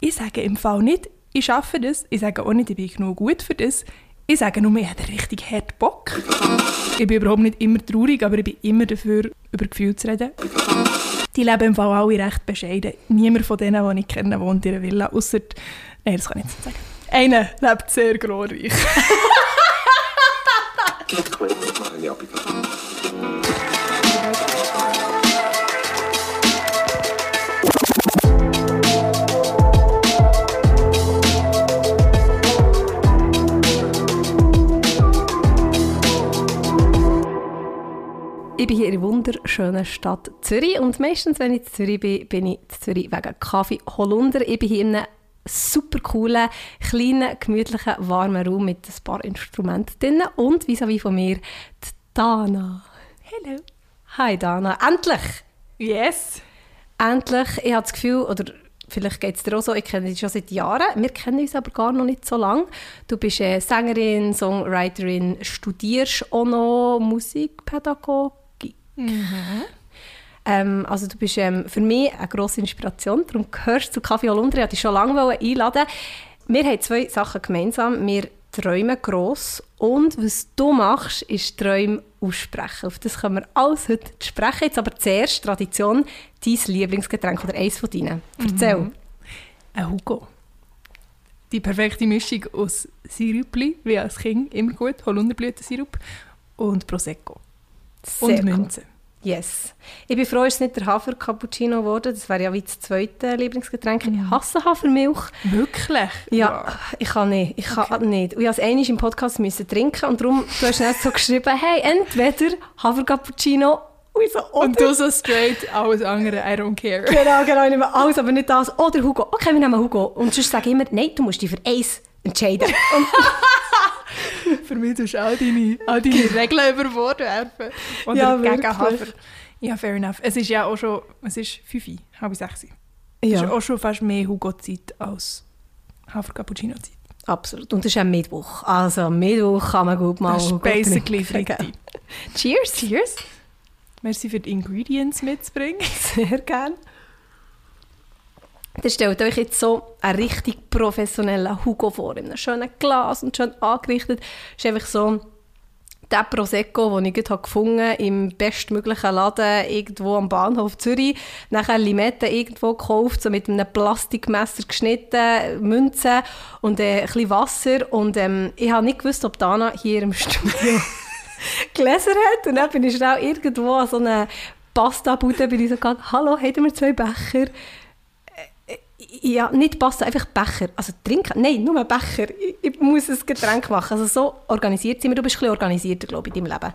Ich sage im Fall nicht, ich schaffe das. Ich sage auch nicht, ich bin genug gut für das. Ich sage nur, ich habe richtig hart Bock. Ich bin überhaupt nicht immer traurig, aber ich bin immer dafür, über Gefühle zu reden. Die leben im Fall alle recht bescheiden. Niemand von denen, die ich kenne, wohnt in einer Villa, außer... Nein, das kann ich nicht sagen. Einer lebt sehr glorreich. Ich bin hier in der wunderschönen Stadt Zürich und meistens, wenn ich in Zürich bin, bin ich in Zürich wegen Kaffee Holunder. Ich bin hier in einem super coolen, kleinen, gemütlichen, warmen Raum mit ein paar Instrumenten drin und vis-à-vis von mir die Dana. Hello. Hi Dana, endlich! Yes. Endlich, ich habe das Gefühl, oder vielleicht geht es dir auch so, ich kenne dich schon seit Jahren, wir kennen uns aber gar noch nicht so lange. Du bist äh, Sängerin, Songwriterin, studierst auch noch Musikpädagogik. Ähm, also du bist ähm, für mich eine grosse Inspiration, darum gehörst du zu Kaffee Holunder, ich wollte dich schon lange einladen. Wir haben zwei Sachen gemeinsam, wir träumen gross und was du machst, ist Träume aussprechen. Auf das können wir alles heute sprechen. Jetzt aber zuerst Tradition, dein Lieblingsgetränk oder eins von deinen. Erzähl. Mhm. Ein Hugo. Die perfekte Mischung aus Sirupli, wie als Kind immer gut, Holunderblütensirup und Prosecco. Sehr und cool. Münze. Yes. Ich bin froh, es nicht der Hafer-Cappuccino geworden. Das wäre ja wie das zweite Lieblingsgetränk. Ich hasse Hafermilch. Wirklich? Ja, ich kann nicht. Ich kann nicht. Und ich musste einmal im Podcast müssen trinken und darum, du hast dann so geschrieben, hey, entweder Hafer-Cappuccino so. Und du so straight, alles andere, I don't care. Genau, genau, ich nehme alles, aber nicht das. Oder Hugo. Okay, wir nehmen Hugo. Und sonst sage ich immer, nein, du musst dich für eins entscheiden. Und Für mich tust du all deine, all deine Regeln über Bord werfen. Oder Ja, gegen wirklich. Hafer. Ja, fair enough. Es ist ja auch schon, es ist 5, halb 6. Es ist ja, auch schon fast mehr Hugo-Zeit als Hafer-Cappuccino-Zeit. absolut. Und das ist ein Mittwoch. Also, am Mittwoch kann man gut mal Das ist basically. Freitag. Cheers. Cheers. Merci für die Ingredients mitzubringen. Sehr gerne. Dann stellt euch jetzt so einen richtig professionellen Hugo vor, in einem schönen Glas und schön angerichtet. Das ist einfach so der Prosecco, den ich gefunden habe, im bestmöglichen Laden irgendwo am Bahnhof Zürich. Nachher Limette irgendwo gekauft, so mit einem Plastikmesser geschnitten, Münzen und äh, ein bisschen Wasser. Und ähm, ich habe nicht gewusst, ob Dana hier im Studio Gläser hat. Und dann bin ich schnell irgendwo an so einer Pasta-Bude bin ich so gegangen, «Hallo, hätten wir zwei Becher?» Ja, nicht Pasta, einfach Becher. Also trinken? Nein, nur Becher. Ich, ich muss ein Getränk machen. Also so organisiert sind wir. Du bist ein bisschen organisierter, glaube ich, in deinem Leben.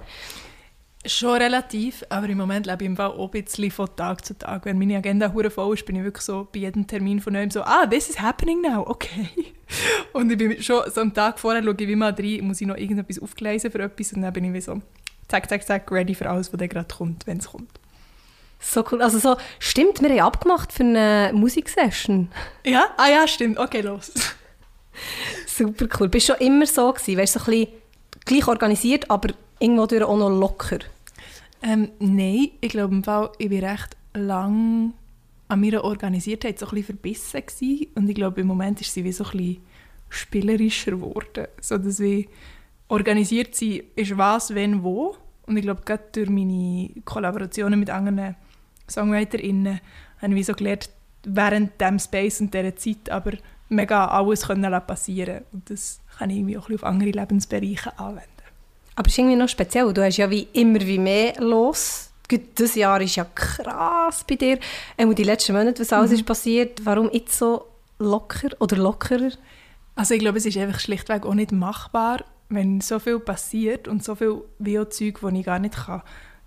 Schon relativ, aber im Moment lebe ich im auch ein bisschen von Tag zu Tag. Wenn meine Agenda hure voll ist, bin ich wirklich so bei jedem Termin von neuem so, ah, this is happening now, okay. Und ich bin schon so am Tag vorher, schaue ich wie mal rein, muss ich noch irgendetwas aufgleisen für etwas und dann bin ich wie so, zack, zack, zack, ready für alles, was dann gerade kommt, wenn es kommt. So cool. Also so, stimmt, wir haben abgemacht für eine Musiksession. Ja? Ah ja, stimmt, okay, los. Super cool. Bist du schon immer so gewesen? Weißt du, so ein bisschen gleich organisiert, aber irgendwo durch auch noch locker? Ähm, nein, ich glaube im Fall, ich war recht lang an meiner Organisiertheit so ein bisschen verbissen gewesen. und ich glaube im Moment ist sie wie so ein bisschen spielerischer geworden, so dass wie organisiert sie ist was, wenn, wo und ich glaube gerade durch meine Kollaborationen mit anderen SongwriterInnen habe ich wie so gelernt, während dem Space und dieser Zeit aber mega alles können passieren und das kann ich irgendwie auch auf andere Lebensbereiche anwenden. Aber es ist irgendwie noch speziell. Du hast ja wie immer wie mehr los. Das Jahr ist ja krass bei dir. Auch die letzten Monate, was alles ist passiert. Warum jetzt so locker oder lockerer? Also ich glaube, es ist einfach schlichtweg auch nicht machbar, wenn so viel passiert und so viel Bio-Zeug, die ich gar nicht kann,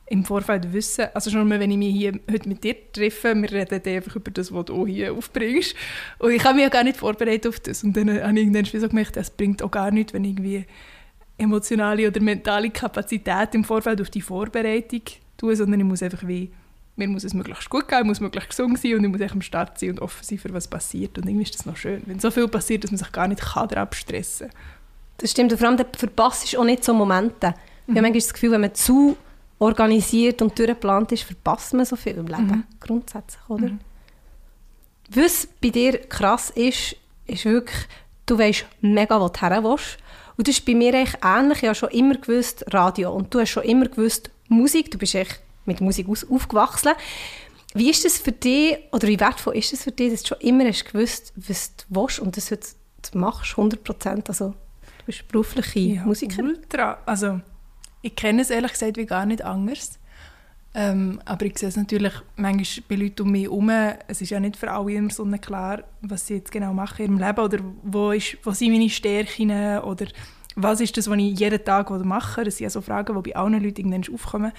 im Vorfeld wissen. Also schon mal, wenn ich mich hier heute mit dir treffe, wir reden dann einfach über das, was du hier aufbringst. Und ich habe mich ja gar nicht vorbereitet auf das. Und dann habe ich irgendwann so gemerkt, das bringt auch gar nichts, wenn ich irgendwie emotionale oder mentale Kapazität im Vorfeld auf die Vorbereitung tue, sondern ich muss einfach wie, mir muss es möglichst gut gehen, ich muss möglichst gesund sein und ich muss echt am Start sein und offen sein, für was passiert. Und irgendwie ist das noch schön, wenn so viel passiert, dass man sich gar nicht kann darauf stressen kann. Das stimmt. Und vor allem, du verpasst auch nicht so Momente. Ich habe manchmal das Gefühl, wenn man zu organisiert und durchgeplant ist, verpasst man so viel im Leben. Grundsätzlich, oder? Was bei dir krass ist, ist wirklich, du weißt mega, wo du hin willst. Und das ist bei mir eigentlich ähnlich. Ich habe schon immer gewusst, Radio. Und du hast schon immer gewusst, Musik. Du bist echt mit Musik aufgewachsen. Wie ist das für dich, oder wie wertvoll ist es für dich, dass du schon immer hast gewusst, was du willst und das jetzt machst, 100 Prozent? Also, du bist berufliche ja, Musikerin. Ultra. Also, ich kenne es ehrlich gesagt wie gar nicht anders. Ähm, aber ich sehe es natürlich manchmal bei Leuten um mich herum. Es ist ja nicht für alle immer so klar, was sie jetzt genau machen in ihrem Leben oder wo, ist, wo sind meine Stärken oder was ist das, was ich jeden Tag mache. Das sind ja so Fragen, die bei allen Leuten irgendwann aufkommen.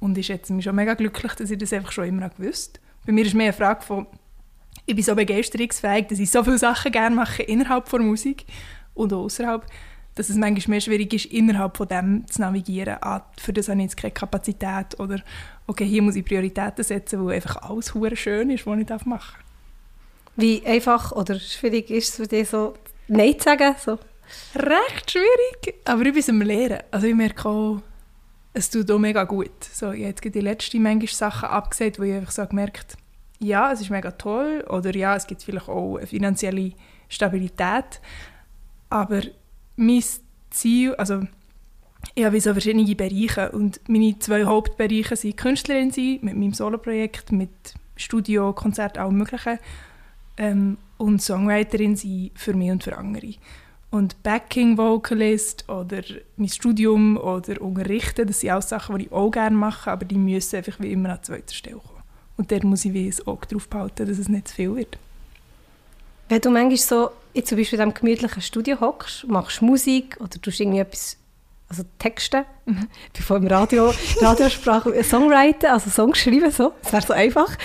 Und ich schätze mich schon mega glücklich, dass ich das einfach schon immer gewusst Bei mir ist mehr eine Frage von, ich bin so begeisterungsfähig, dass ich so viele Sachen gerne mache innerhalb der Musik und außerhalb dass es manchmal mehr schwierig ist, innerhalb von dem zu navigieren. Ah, für das habe ich jetzt keine Kapazität oder okay, hier muss ich Prioritäten setzen, weil einfach alles schön ist, was ich machen darf. Wie einfach oder schwierig ist es für dich so, Nein zu sagen? So? Recht schwierig, aber ich bin es am Lehren. Also ich merke auch, es tut auch mega gut. So, ich habe jetzt die letzten manchmal Sachen abgesagt, wo ich einfach so gemerkt ja, es ist mega toll oder ja, es gibt vielleicht auch eine finanzielle Stabilität, aber mein Ziel, also ich habe so verschiedene Bereiche und meine zwei Hauptbereiche sind Künstlerin sein, mit meinem Soloprojekt, mit Studio, Konzert, allem möglichen ähm, und Songwriterin sein für mich und für andere. Und Backing Vocalist oder mein Studium oder Unterrichten, das sind auch Sachen, die ich auch gerne mache, aber die müssen einfach wie immer an zweiter Stelle kommen. Und da muss ich wie ein Auge drauf behalten, dass es nicht zu viel wird. Wenn du manchmal so jetzt zum Beispiel in diesem gemütlichen Studio hockst, machst Musik oder tust irgendwie etwas, also Texte, mhm. bevor im Radio, Radiosprache, Songwriten, also Songs schreiben, so, das wäre so einfach.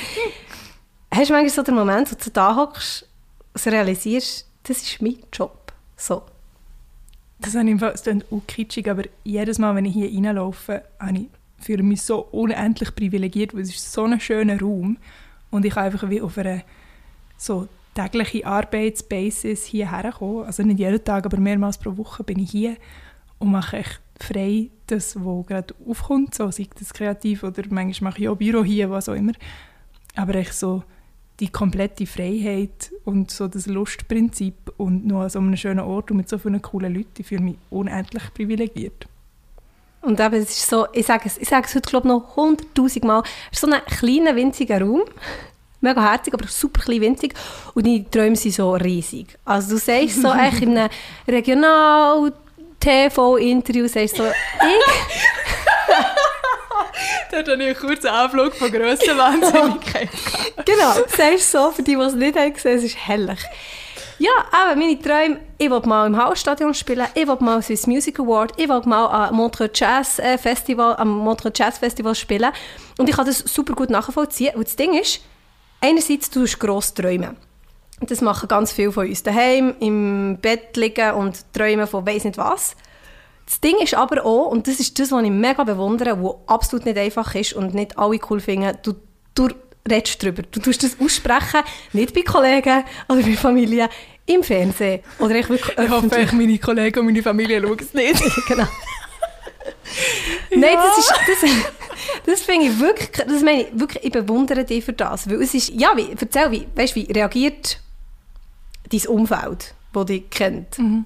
Hast du manchmal so den Moment, wo du da hockst, und realisierst, das ist mein Job, so. Das, klingt auch kitschig, aber jedes Mal, wenn ich hier reinlaufe, fühle ich mich so unendlich privilegiert, weil es ist so ein schöner Raum und ich kann einfach wie auf einer so tägliche Arbeitsbasis hierher kommen. Also nicht jeden Tag, aber mehrmals pro Woche bin ich hier und mache echt frei das, was gerade aufkommt, so, sei das kreativ oder manchmal mache ich auch Büro hier, was auch immer. Aber echt so die komplette Freiheit und so das Lustprinzip und noch an so einem schönen Ort und mit so vielen coolen Leuten, ich fühle mich unendlich privilegiert. Und eben, es ist so, ich sage es, ich sage es heute glaube ich noch hunderttausend Mal, es ist so ein kleiner, winziger Raum mega herzig, aber super klein winzig. Und deine Träume sind so riesig. Also du sagst so eigentlich in einem Regional-TV-Interview, sagst so, ich... Dort habe ich einen kurzen Anflug von grosser Wahnsinnigkeit Genau, sagst so, für die, die es nicht haben gesehen, es ist herrlich. Ja, aber meine Träume, ich will mal im Hausstadion spielen, ich will mal Swiss Music Award, ich will mal am Montreux Jazz äh, Festival, am Montreux Jazz Festival spielen. Und ich kann das super gut nachvollziehen. Und das Ding ist, Einerseits tust du gross träumen. Das machen ganz viele von uns daheim, im Bett liegen und träumen von weiss nicht was. Das Ding ist aber auch, und das ist das, was ich mega bewundere, was absolut nicht einfach ist und nicht alle cool finden, du, du redest darüber. Du tust das aussprechen, nicht bei Kollegen oder bei Familie, im Fernsehen. Oder ich, wirklich ich hoffe, ich, meine Kollegen und meine Familie schauen es nicht. genau. Nein, das ist... Das, das finde ich wirklich, das meine ich wirklich, ich bewundere dich für das. Weil es ist, ja, wie, erzähl, wie, weißt, wie reagiert dein Umfeld, das dich kennt? Mhm.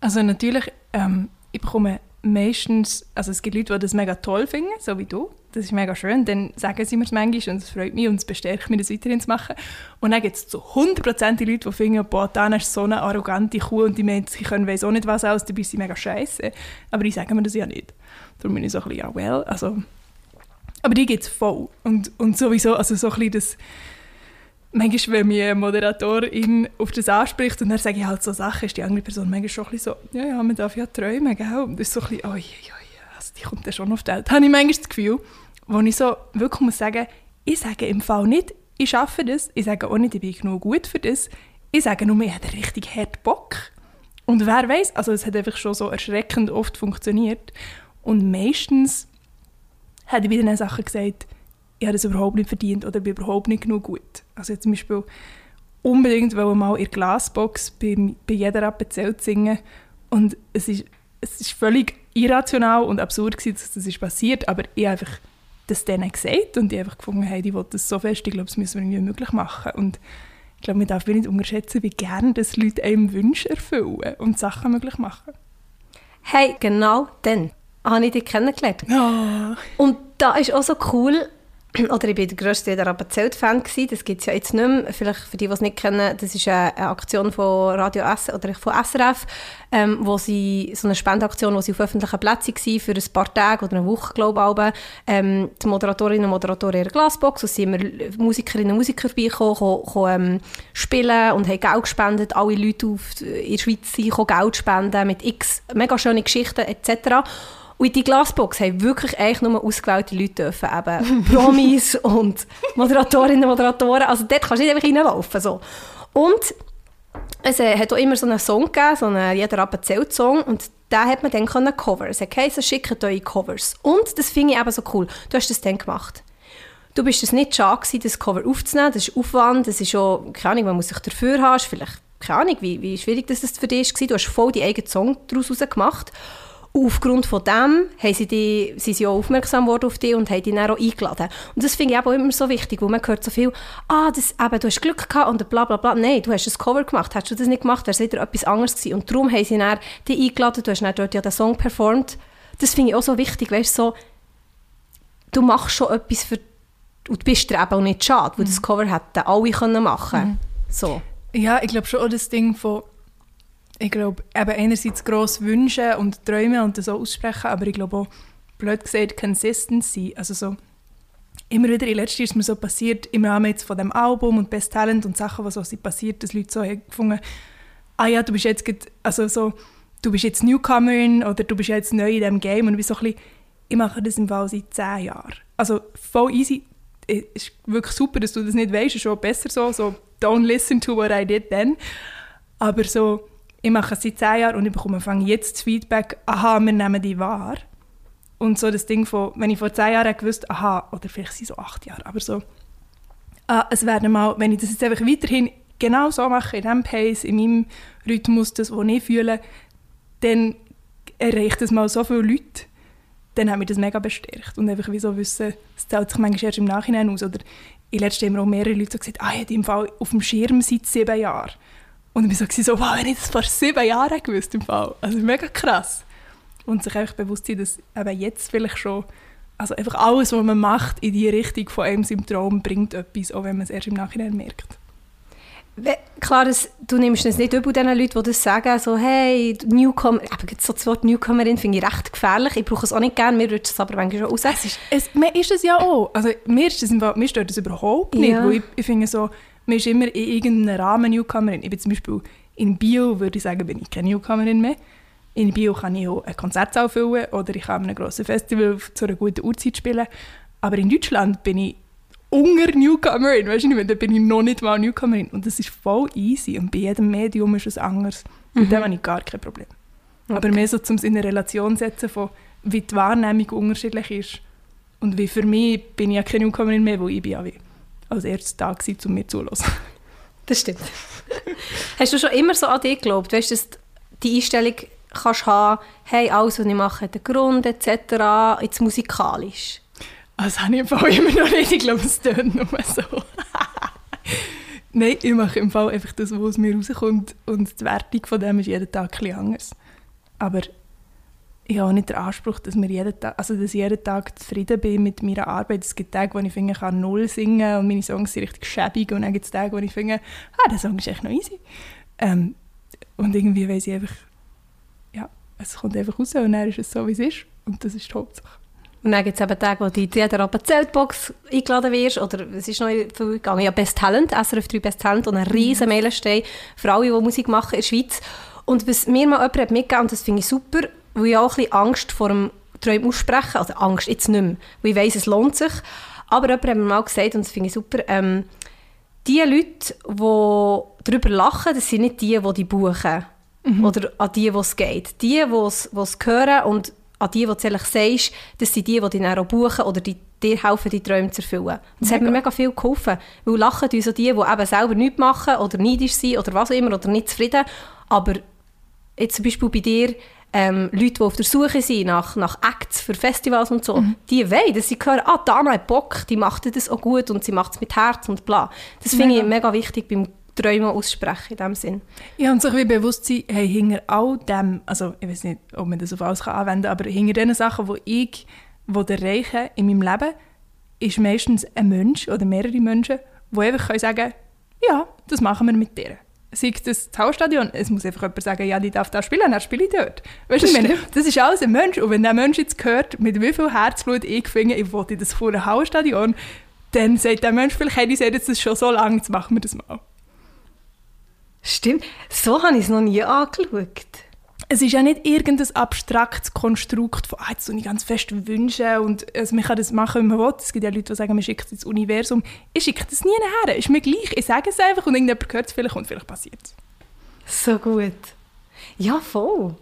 Also natürlich, ähm, ich bekomme meistens, also es gibt Leute, die das mega toll finden, so wie du. Das ist mega schön. Dann sagen sie mir es manchmal und es freut mich und es bestärkt mich, das weiterhin zu machen. Und dann gibt es so 100% die Leute, die finden, boah, Dana ist so eine arrogante Kuh und die meint, sie können weiss auch nicht was aus, dabei ist sie mega scheiße. Aber die sagen mir das ja nicht. Darum bin ich so ein bisschen, ja, well, also... Aber die gibt es voll. Und, und sowieso, also so ein bisschen das... Manchmal, wenn mir eine Moderatorin auf das anspricht und dann sage ich halt so Sachen, ist die andere Person manchmal schon ein bisschen so, ja, ja, man darf ja träumen, gell? Und das ist so ein bisschen, oh, ja, ja, also die kommt ja schon auf die Welt. Habe ich manchmal das Gefühl, wo ich so wirklich muss sagen, ich sage im Fall nicht, ich schaffe das, ich sage auch nicht, ich bin genug gut für das, ich sage nur, ich habe richtig hart Bock. Und wer weiß, also es hat einfach schon so erschreckend oft funktioniert. Und meistens hat ich wieder Sachen gesagt, ich habe das überhaupt nicht verdient oder bin überhaupt nicht genug gut. Also zum Beispiel unbedingt mal in der Glasbox bei, bei jeder Appenzelt singen und es ist, es ist völlig irrational und absurd gewesen, dass das ist passiert, aber ich einfach das denen gesagt und die einfach gefunden haben, die wollen das so fest, ich glaube, das müssen wir irgendwie möglich machen. Und ich glaube, man darf nicht unterschätzen, wie gerne das Leute einem Wünsche erfüllen und Sachen möglich machen. Hey, genau dann habe ich dich kennengelernt. Oh. Und da ist auch so cool, oder ich war der grösste der Rappenzelt-Fan, das gibt es ja jetzt nicht mehr. Vielleicht für die, die es nicht kennen, das ist eine, Aktion von Radio S oder von SRF, ähm, wo sie, so eine Spendeaktion, wo sie auf öffentlichen Plätzen waren für ein paar Tage oder eine Woche, glaube ich, ähm, die Moderatorinnen und Moderatoren in der Glasbox, und sind wir Musikerinnen und Musiker vorbeigekommen, ähm, spielen und haben Geld gespendet. Alle Leute auf, in der Schweiz sind Geld spenden mit x mega schönen Geschichten etc. Und in die Glasbox haben wirklich eigentlich nur ausgewählte Leute dürfen, eben Promis und Moderatorinnen und Moderatoren. Also dort kannst du nicht einfach reinlaufen. So. Und es äh, hat auch immer so einen Song gegeben, so einen «Jeder Rappen zählt» Song und da hat man dann können Cover. Es hat geheißen, schickt eure Covers. Und das finde ich eben so cool. Du hast das dann gemacht. Du bist es nicht schade gewesen, das Cover aufzunehmen. Das ist Aufwand, das ist auch, keine Ahnung, man muss sich dafür haben. Vielleicht, keine Ahnung, wie, wie schwierig das für dich war. Du hast voll die eigenen Song daraus gemacht. Aufgrund von dem haben sie die, sind sie auch aufmerksam worden auf dich und haben dich dann auch eingeladen. Und das finde ich auch immer so wichtig, weil man hört so viel, ah, das, eben, du hast Glück gehabt und bla bla bla. Nein, du hast ein Cover gemacht. Hättest du das nicht gemacht, wäre es wieder etwas anderes gewesen. Und darum haben sie dann dich eingeladen, du hast dann dort ja den Song performt. Das finde ich auch so wichtig, weißt so, du machst schon etwas für, und du bist dir eben auch nicht schade, weil mhm. das Cover hätten alle können machen mhm. so. Ja, ich glaube schon auch das Ding von ich glaube, eben einerseits gross wünschen und träumen und das auch aussprechen, aber ich glaube auch, blöd gesagt, Consistency. Also so, immer wieder, in letzter Jahr ist mir so passiert, im Rahmen jetzt von dem Album und Best Talent und Sachen, was so sind passiert, dass Leute so haben gefunden, ah ja, du bist jetzt, also so, du bist jetzt Newcomerin oder du bist jetzt neu in diesem Game und ich so ein bisschen, ich mache das im Fall seit zehn Jahren. Also voll easy, es ist wirklich super, dass du das nicht weißt, ist schon besser so, so don't listen to what I did then. Aber so, ich mache es seit zehn Jahren und ich bekomme jetzt das Feedback, aha, wir nehmen die wahr. Und so das Ding von, wenn ich vor zehn Jahren gewusst aha, oder vielleicht sind es so acht Jahre, aber so, ah, es werden mal, wenn ich das jetzt einfach weiterhin genau so mache, in diesem Pace, in meinem Rhythmus, das, was ich fühle, dann erreicht es mal so viele Leute, dann hat mich das mega bestärkt. Und einfach wie so wissen, es zählt sich manchmal erst im Nachhinein aus. Oder in letzter Jahr auch mehrere Leute so gesagt, ah, ich habe im Fall auf dem Schirm seit sieben Jahren. Und ich war so, so wow, wenn ich das vor sieben Jahren gewusst im Fall. Also mega krass. Und sich einfach bewusst sein, dass eben jetzt vielleicht schon, also einfach alles, was man macht, in die Richtung von einem Symptom bringt etwas, auch wenn man es erst im Nachhinein merkt. Klar, das, du nimmst es nicht übel den Leuten, die das sagen, so hey, Newcomer, aber so das Wort Newcomerin finde ich recht gefährlich. Ich brauche es auch nicht gerne, mir rutscht es aber manchmal schon raus. Es ist, es, mir ist es ja auch. Also mir, ist das, mir stört das überhaupt nicht, ja. weil ich, ich finde so, man ist immer in irgendeinem Rahmen Newcomerin. Ich bin zum Beispiel in Bio, würde ich sagen, bin ich keine Newcomerin mehr. In Bio kann ich auch ein Konzert füllen oder ich kann an einem grossen Festival zu einer guten Uhrzeit spielen. Aber in Deutschland bin ich unter Newcomerin, weißt du nicht, da bin ich noch nicht mal Newcomerin. Und das ist voll easy und bei jedem Medium ist es anders. Mhm. Mit dem habe ich gar kein Problem. Okay. Aber mehr so, um es in eine Relation zu setzen, von wie die Wahrnehmung unterschiedlich ist. Und wie für mich bin ich ja keine Newcomerin mehr, wo ich bin ja wie als erstes da gewesen, um mir zuzuhören. Das stimmt. Hast du schon immer so an dich geglaubt? Weißt du, dass die Einstellung kannst haben, hey, alles, was ich mache, hat einen Grund, etc., jetzt musikalisch? Das habe ich im Fall immer noch nicht. Ich glaube, es tönt nur so. Nein, ich mache im Fall einfach das, was aus mir rauskommt und die Wertung von dem ist jeden Tag etwas anders. Aber ich habe auch nicht den Anspruch, dass, wir jeden Tag, also dass ich jeden Tag zufrieden bin mit meiner Arbeit. Es gibt Tage, wo ich finde, ich kann null singen und meine Songs sind richtig schäbig und dann gibt es Tage, wo ich finde, ah, der Song ist echt noch easy. Ähm, und irgendwie weiß ich einfach, ja, es kommt einfach raus und dann ist es so, wie es ist und das ist die Hauptsache. Und dann gibt es eben Tage, wo du in jeder Zeltbox eingeladen wirst oder es ist noch viel gegangen, ja Best Talent, SRF 3 Best Talent und ein riesen Meilenstein für alle, die Musik machen in der Schweiz. Und was mir mal jemand mitgegeben und das finde ich super, weil ich auch ein bisschen Angst vor dem Träumen aussprechen, also Angst jetzt nicht mehr, weil ich weiss, es lohnt sich. Aber jemand hat mir mal gesagt, und das finde ich super, ähm, die Leute, die darüber lachen, das sind nicht die, die die buchen. Mhm. Oder an die, die es geht. Die, die es, hören und an die, die du ehrlich sagst, das sind die, die dich auch buchen oder die dir helfen, die Träume zu erfüllen. Das mega. hat mir mega viel geholfen. Weil lachen uns so die, die eben selber nichts machen oder neidisch sind oder was auch immer oder nicht zufrieden. Aber jetzt zum Beispiel bei dir, ähm, Leute, die auf der Suche sind nach, nach Acts für Festivals und so, mhm. die wollen, dass sie hören, ah, Dana hat Bock, die macht das auch gut und sie macht es mit Herz und bla. Das finde ich mega wichtig beim Träumen aussprechen in dem Sinn. Ja, und sich wie bewusst sein, hey, hinter all dem, also ich weiß nicht, ob man das auf alles kann anwenden kann, aber hinter den Sachen, die ich erreiche in meinem Leben, ist meistens ein Mensch oder mehrere Menschen, die einfach können sagen ja, das machen wir mit dir. Sei das Hausstadion, es muss einfach jemand sagen, ja, die darf da spielen, dann spiele ich dort. Weißt du, das, das ist alles ein Mensch. Und wenn der Mensch jetzt hört, mit wie viel Herzblut ich finde, ich wollte das vor einem Hausstadion, dann sagt der Mensch vielleicht, die sehen das schon so lange, jetzt machen wir das mal. Stimmt, so habe ich es noch nie angeschaut es ist ja nicht irgendein abstraktes Konstrukt von, ah, jetzt ich ganz fest wünschen und also man kann das machen, wie man will. Es gibt ja Leute, die sagen, man schickt es ins Universum. Ich schicke das nie nachher. Ist mir gleich. Ich sage es einfach und irgendjemand hört es vielleicht und vielleicht passiert es. So gut. Ja, voll.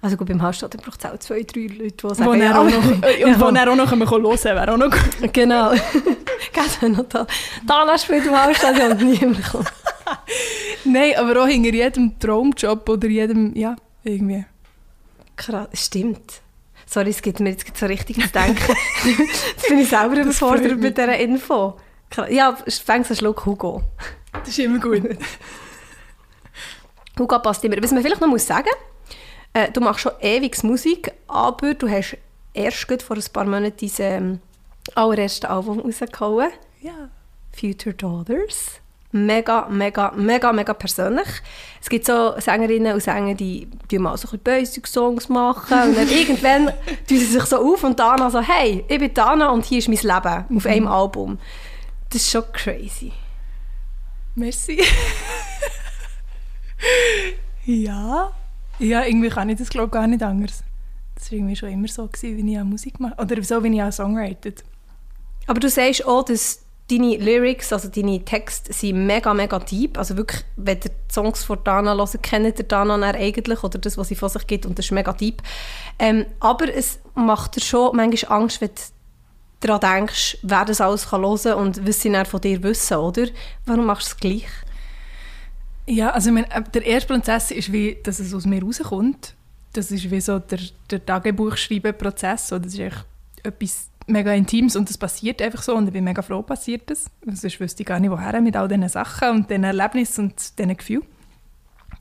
Also gut, beim Hallstatt braucht es auch zwei, drei Leute, die sagen, wo ja, auch noch, ja, wo er auch noch hören können, wäre auch noch gut. Genau. Geht noch da. Dana spielt im Hallstatt und niemand kommt. Nein, aber auch hinter jedem Traumjob oder jedem, ja, irgendwie. Krass, stimmt. Sorry, es gibt mir jetzt so richtig zu denken. jetzt bin ich selber überfordert mit dieser Info. Ja, fängst einen Schluck Hugo. Das ist immer gut. Hugo passt immer. Was man vielleicht noch muss sagen äh, du machst schon ewig Musik, aber du hast erst vor ein paar Monaten dein ähm, allererstes Album rausgehauen. Ja. Future Daughters mega, mega, mega, mega persönlich. Es gibt so Sängerinnen und Sänger, die, die mal so ein Basic-Songs machen und dann irgendwann tun sie sich so auf und Dana so, hey, ich bin Dana und hier ist mein Leben auf mhm. einem Album. Das ist schon crazy. Merci. ja. Ja, irgendwie kann ich das glaube gar nicht anders. Das war irgendwie schon immer so, gewesen, wie ich auch Musik mache. Oder so, wie ich auch Songwritet. Aber du sagst auch, dass deine Lyrics, also deine Texte sind mega, mega deep. Also wirklich, wenn ihr die Songs von Dana hört, kennt ihr Dana eigentlich oder das, was sie von sich gibt und das ist mega deep. Ähm, aber es macht dir schon manchmal Angst, wenn du daran denkst, wer das alles kann hören und was sie dann von dir wissen, oder? Warum machst du es gleich? Ja, also ich meine, äh, der erste Prozess ist wie, dass es aus mir rauskommt. Das ist wie so der, der Tagebuchschreiben-Prozess. Das ist echt etwas mega Intimes und das passiert einfach so und ich bin mega froh, passiert das. Sonst wüsste ich gar nicht, woher mit all diesen Sachen und diesen Erlebnissen und diesen Gefühlen.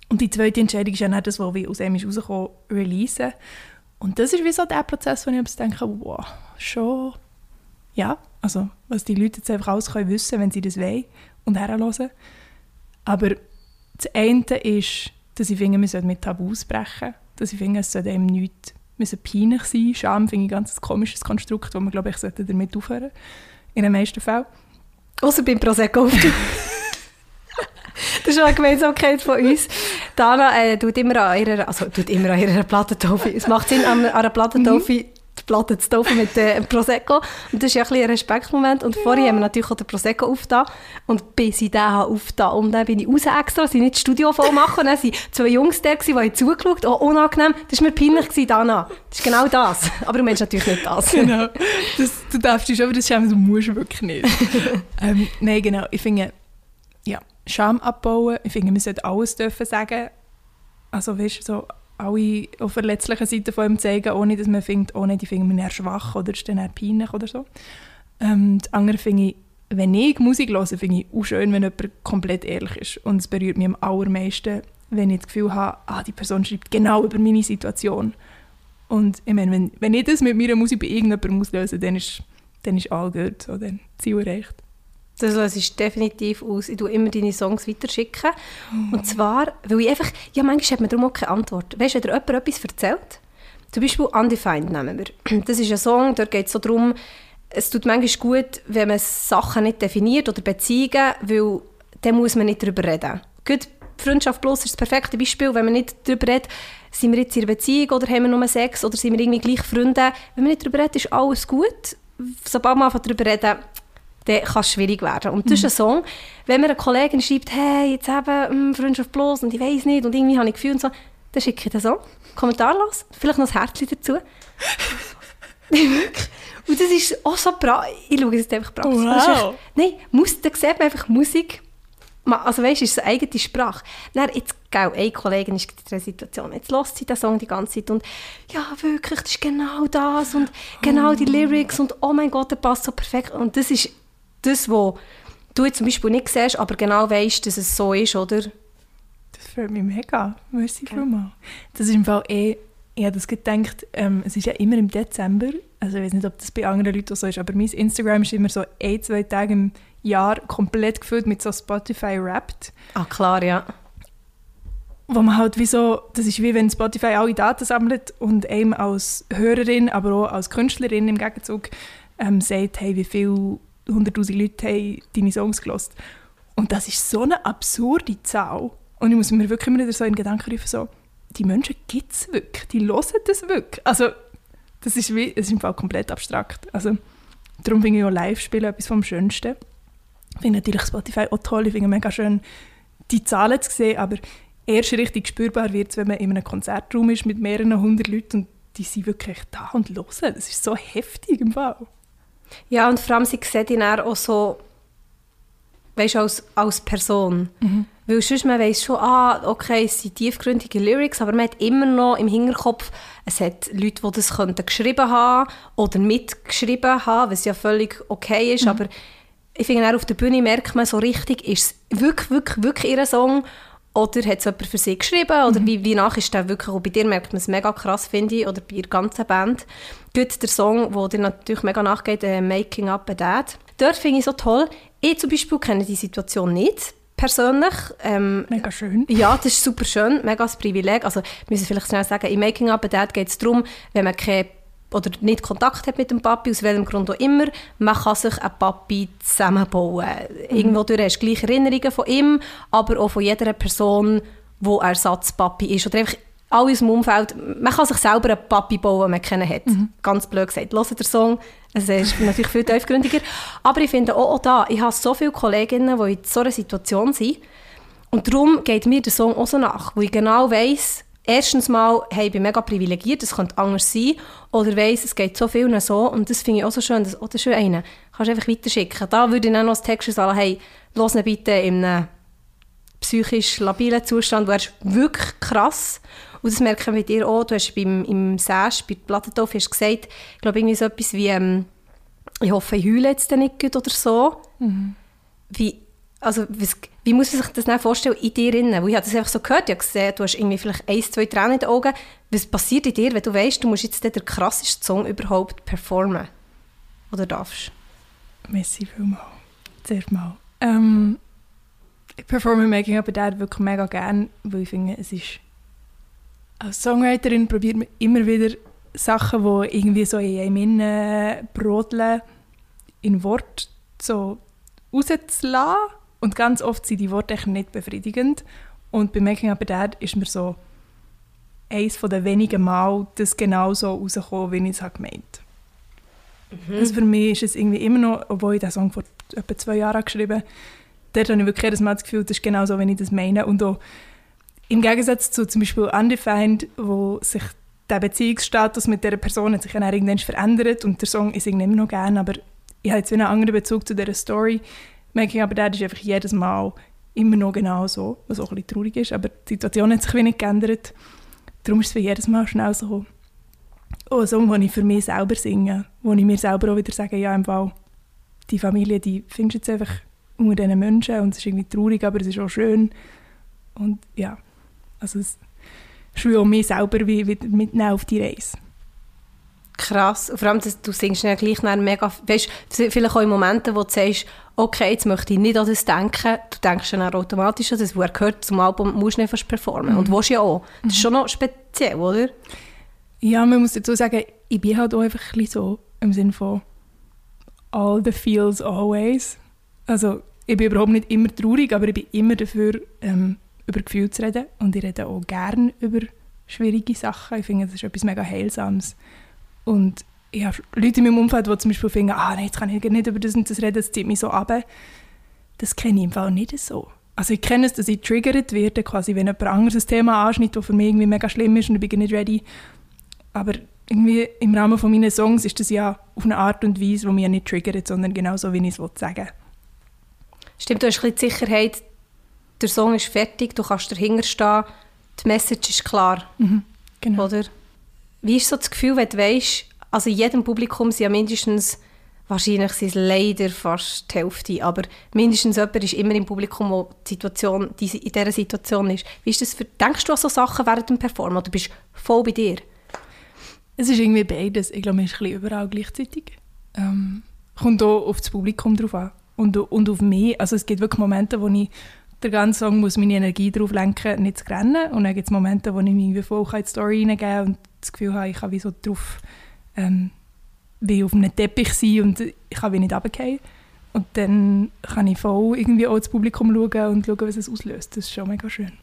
Und die zweite Entscheidung ist ja nicht das, was wie aus dem ist rausgekommen, releasen. Und das ist wie so der Prozess, wo ich denke, wow, schon, ja, also was die Leute jetzt einfach alles können wissen, wenn sie das wollen und herhören. Aber das eine ist, dass ich finde, wir sollten mit Tabus brechen, dass ich finde, es sollte einem nichts müssen peinlich sein. Scham finde ich ein ganz komisches Konstrukt, wo man, glaube ich, sollte damit aufhören In den meisten Fällen. Außer beim Prosecco. das ist eine Gemeinsamkeit von uns. Dana äh, tut immer an ihrer, also tut immer an ihrer Plattentaufe. Es macht Sinn, an einer Plattentaufe die Platte zu taufen mit dem äh, Prosecco. Und das ist ja ein, ein Respektmoment. Und ja. vorher haben wir natürlich auch den Prosecco aufgetan. Und bis ich den aufgetan und dann bin ich raus extra, sie nicht das Studio voll machen. Und dann waren zwei Jungs da, die haben zugeschaut. Oh, unangenehm. Das war mir peinlich, gewesen, Dana. Das ist genau das. Aber du meinst natürlich nicht das. Genau. Das, du darfst dich aber das schämen, du musst wirklich nicht. ähm, nein, genau. Ich finde, ja, Scham abbauen. Ich finde, man sollte alles dürfen sagen. Also, weißt du, so alle auf verletzlichen Seiten von ihm zeigen, ohne dass man findet, oh nein, die finden mich schwach oder ist dann peinlich oder so. Ähm, das andere finde ich, wenn ich Musik höre, finde ich auch schön, wenn jemand komplett ehrlich ist. Und es berührt mich am allermeisten, wenn ich das Gefühl habe, ah, die Person schreibt genau über meine Situation. Und ich meine, wenn, wenn ich das mit meiner Musik bei irgendjemandem auslöse, dann ist, dann ist all gut, so, dann Ziel erreicht. Das löse ich definitiv aus. Ich tue immer deine Songs weiterschicken. Oh. Und zwar, weil ich einfach, ja, manchmal hat man darum auch keine Antwort. Weißt du, wenn dir jemand etwas erzählt, zum Beispiel Undefined nehmen wir. Das ist ein Song, da geht es so darum, es tut manchmal gut, wenn man Sachen nicht definiert oder Beziehungen, weil dann muss man nicht darüber reden. Gut, Freundschaft plus ist das perfekte Beispiel, wenn man nicht darüber redet, sind wir jetzt in einer Beziehung oder haben wir nur Sex oder sind wir irgendwie gleich Freunde. Wenn man nicht darüber redet, ist alles gut. Sobald man darüber reden, dann kann es schwierig werden. Und das mhm. ist ein Song, wenn mir eine Kollegin schreibt, hey, jetzt eben hm, Freundschaft bloß und ich weiß nicht und irgendwie habe ich Gefühl und so, dann schicke ich den Song, kommentarlos, vielleicht noch ein Herzchen dazu. und das ist auch so bra ich schaue es jetzt einfach brav. Wow. Nein, muss, da sieht man einfach Musik also weißt du, ist eine eigene Sprache. Dann, jetzt, gell, eine Kollegin ist in dieser Situation, jetzt hört sie den Song die ganze Zeit und ja, wirklich, das ist genau das und genau die Lyrics und oh mein Gott, der passt so perfekt. Und das ist das, was du jetzt zum Beispiel nicht siehst, aber genau weißt, dass es so ist, oder? Das freut mich mega. Merci ja. vielmals. Das ist im Fall eh, ich habe das gedacht, ähm, es ist ja immer im Dezember, also ich weiß nicht, ob das bei anderen Leuten auch so ist, aber mein Instagram ist immer so ein, zwei Tage im Jahr komplett gefüllt mit so Spotify Wrapped. Ah, klar, ja. Wo man halt wie so, das ist wie wenn Spotify alle Daten sammelt und einem als Hörerin, aber auch als Künstlerin im Gegenzug ähm, sagt, hey, wie viel 100'000 Leute haben deine Songs gehört. Und das ist so eine absurde Zahl. Und ich muss mir wirklich immer wieder so in den Gedanken rufen, so, die Menschen gibt es wirklich, die hören das wirklich. Also, das ist, wie, das ist im Fall komplett abstrakt. Also, darum finde ich auch Live-Spielen etwas vom Schönsten. Ich finde natürlich Spotify auch toll, ich finde mega schön, die Zahlen zu sehen, aber erst richtig spürbar wird es, wenn man in einem Konzertraum ist mit mehreren hundert Leuten und die sind wirklich da und hören. Das ist so heftig im Fall. Ja, und vor allem, sie sehen ihn auch so, weißt, als, als Person. Mhm. Weil sonst man weiss schon, ah, okay, es sind tiefgründige Lyrics, aber man hat immer noch im Hinterkopf, es hat Leute, die das könnten geschrieben haben oder mitgeschrieben haben, was ja völlig okay ist, mhm. aber ich finde, auch auf der Bühne merkt man so richtig, ist es wirklich, wirklich, wirklich ihr Song oder hat es jemand für sie geschrieben oder mhm. wie, wie nach ist der wirklich, auch bei dir merkt man es mega krass, finde ich, oder bei der ganzen Band. Gut, der Song, der dir natürlich mega nachgeht, äh, «Making Up a Dad», dort finde ich so toll, ich zum Beispiel kenne die Situation nicht, persönlich. Ähm, mega schön. Ja, das ist super schön, mega ein Privileg. Also, wir müssen vielleicht schnell sagen, in «Making Up a Dad» geht es darum, wenn man keine oder nicht Kontakt hat mit dem Papi, aus welchem Grund auch immer, man kann sich einen Papi zusammenbauen. Mhm. Irgendwo durch hast du gleiche Erinnerungen von ihm, aber auch von jeder Person, die Ersatzpapi ist. Oder einfach alles im Umfeld. Man kann sich selber einen Papi bauen, den man kennen hat. Mhm. Ganz blöd gesagt. Hört den Song, es ist natürlich viel tiefgründiger. Aber ich finde auch, auch da, ich habe so viele Kolleginnen, die in so einer Situation sind. Und darum geht mir der Song auch so nach, wo ich genau weiss, erstens mal, hey, ich bin mega privilegiert, das könnte anders sein. Oder weiss, es geht so vielen so. Und das finde ich auch so schön. Dass, oder schön einen. Kannst du einfach weiterschicken. Da würde ich dann noch das Text sagen, hey, los ihn bitte in einem psychisch labilen Zustand, wo er ist wirklich krass. Und das merken wir dir auch. Du hast beim, im Sash, bei Plattentopf, hast gesagt, ich glaube, irgendwie so etwas wie, ähm, ich hoffe, ich heule jetzt nicht gut oder so. Mhm. Wie, also, wie muss man sich das vorstellen in dir innen? Weil ich habe das einfach so gehört, ich gesehen, du hast irgendwie vielleicht ein, zwei Tränen in den Augen. Was passiert in dir, wenn du weißt, du musst jetzt den krassesten Song überhaupt performen? Oder darfst Merci vielmals. Zuerst mal. Ähm, ich performe Making Up Dad wirklich mega gerne, weil ich finde, es ist... Als Songwriterin probiert man immer wieder Sachen, die irgendwie so in einem Innen brodeln, in Wort so rauszulassen und ganz oft sind die Worte nicht befriedigend. Und bei Making Up a Dad ist mir so eines der wenigen Mal das genau so rausgekommen, wie ich es gemeint mhm. Also für mich ist es irgendwie immer noch, obwohl ich den Song vor etwa zwei Jahren geschrieben habe, dort habe ich wirklich jedes Mal das Gefühl, das ist genau so, wie ich das meine. Und auch im Gegensatz zu zum Beispiel Undefined, wo sich der Beziehungsstatus mit dieser Person hat sich dann irgendwann verändert und der Song ist irgendwie immer noch gern, aber ich habe jetzt einen anderen Bezug zu dieser Story, Making aber der ist einfach jedes Mal immer noch genau so, was auch ein bisschen traurig ist, aber die Situation hat sich wenig geändert. Darum ist es für jedes Mal schnell so oh, ein Song, den ich für mich selber singe, wo ich mir selber auch wieder sage, ja, im Fall, die Familie, die findest jetzt einfach unter diesen Menschen und es ist irgendwie traurig, aber es ist auch schön. Und ja, also es ist auch mich selber wieder mitnehmen auf die Reise. Krass. Vor allem, du singst ja gleich mega, weißt, vielleicht auch in Momenten, wo du sagst, okay, jetzt möchte ich nicht an das denken, du denkst dann automatisch an das, wo er gehört zum Album, musst du nicht performen. Mhm. Und willst ja auch. Das ist mhm. schon noch speziell, oder? Ja, man muss dazu sagen, ich bin halt auch einfach ein bisschen so, im Sinne von all the feels always. Also, ich bin überhaupt nicht immer traurig, aber ich bin immer dafür, ähm, über Gefühle zu reden. Und ich rede auch gerne über schwierige Sachen. Ich finde, das ist etwas mega Heilsames. Und ich habe Leute in meinem Umfeld, die zum Beispiel finden, ah, nein, jetzt kann ich nicht über das und das reden, das zieht mich so ab. Das kenne ich im Fall nicht so. Also ich kenne es, dass ich triggert werde, quasi, wenn jemand anderes ein Thema anschneidet, das für mich irgendwie mega schlimm ist und ich bin nicht ready. Aber irgendwie im Rahmen von meinen Songs ist das ja auf eine Art und Weise, die mich nicht triggert, sondern genau so, wie ich es sagen will. Stimmt, du hast ein bisschen die Sicherheit, der Song ist fertig, du kannst dahinter stehen, die Message ist klar. Mhm. Genau. Oder? Wie ist so das Gefühl, wenn du weißt, also in jedem Publikum sind ja mindestens, wahrscheinlich sind es leider fast die Hälfte, aber mindestens jemand ist immer im Publikum, wo die Situation, die in dieser Situation ist. Wie ist das für, denkst du an so Sachen während dem Performen oder bist du voll bei dir? Es ist irgendwie beides. Ich glaube, man ist ein bisschen überall gleichzeitig. Ähm, kommt auch auf das Publikum drauf an. Und, und auf mich. Also es gibt wirklich Momente, wo ich den ganzen Song muss meine Energie darauf lenken, nicht zu rennen. Und dann gibt es Momente, wo ich mich voll in die Story hineingeben und das Gefühl habe, ich kann wie so drauf ähm, wie auf einem Teppich sein und ich kann wie nicht runterfallen. Und dann kann ich voll irgendwie auch das Publikum schauen und schauen, was es auslöst. Das ist schon mega schön.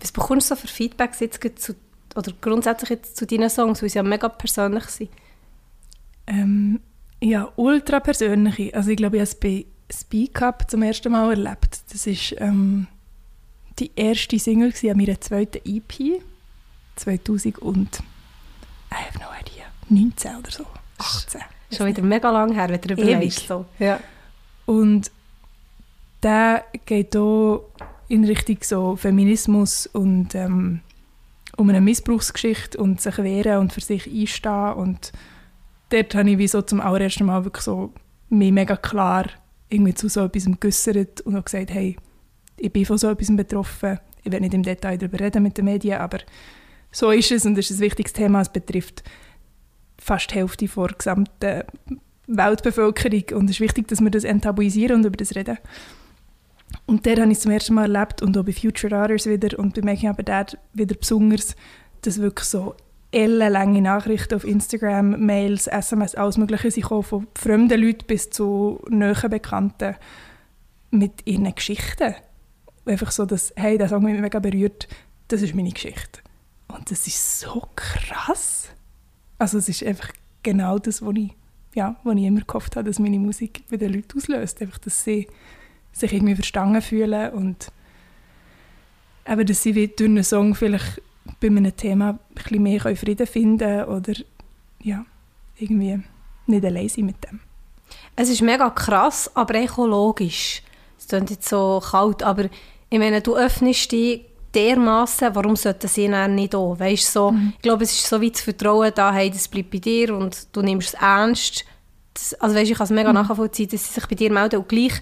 Was bekommst du so für Feedbacks jetzt zu, oder grundsätzlich jetzt zu deinen Songs, weil sie ja mega persönlich sind? Ähm, ja, ultra persönliche. Also ich glaube, ich habe es bei Speak Up zum ersten Mal erlebt. Das war ähm, die erste Single an meiner zweiten EP. 2000 und I have no idea, 19 oder so, 18. Schon wieder mega lang her, wenn du überlegst. So. Ja. Und der geht auch in Richtung so Feminismus und ähm, um eine Missbrauchsgeschichte und sich wehren und für sich einstehen und dort habe ich wie so zum allerersten Mal wirklich so mich mega klar irgendwie zu so etwas geäussert und auch gesagt, hey, ich bin von so etwas betroffen. Ich werde nicht im Detail darüber reden mit den Medien, aber so ist es und es ist ein wichtiges Thema. Es betrifft fast die Hälfte der gesamten Weltbevölkerung und es ist wichtig, dass wir das enttabuisieren und über das reden. Und der habe ich zum ersten Mal erlebt und auch bei Future Daughters wieder und bei Making Up Dad wieder besonders, dass wirklich so ellenlange Nachrichten auf Instagram, Mails, SMS, alles Mögliche sind von fremden Leuten bis zu nahen Bekannten mit ihren Geschichten. Einfach so, dass, hey, das hat mich mega berührt, das ist meine Geschichte. Und das ist so krass. Also es ist einfach genau das, was ich, ja, was ich immer gehofft habe, dass meine Musik bei den Leuten auslöst. Einfach, dass sie sich irgendwie verstanden fühlen und eben, dass sie durch einen Song vielleicht bei einem Thema ein bisschen mehr Frieden finden können oder ja, irgendwie nicht allein sein mit dem. Es ist mega krass, aber auch logisch. Es klingt jetzt so kalt, aber ich meine, du öffnest dich dermaßen, warum sollten sie dann nicht auch? Weißt, so, mhm. Ich glaube, es ist so wie das Vertrauen da, hey, das bleibt bei dir und du nimmst es ernst. Das, also weißt, ich kann es mega mhm. nachvollziehen, dass sie sich bei dir melden. Und gleich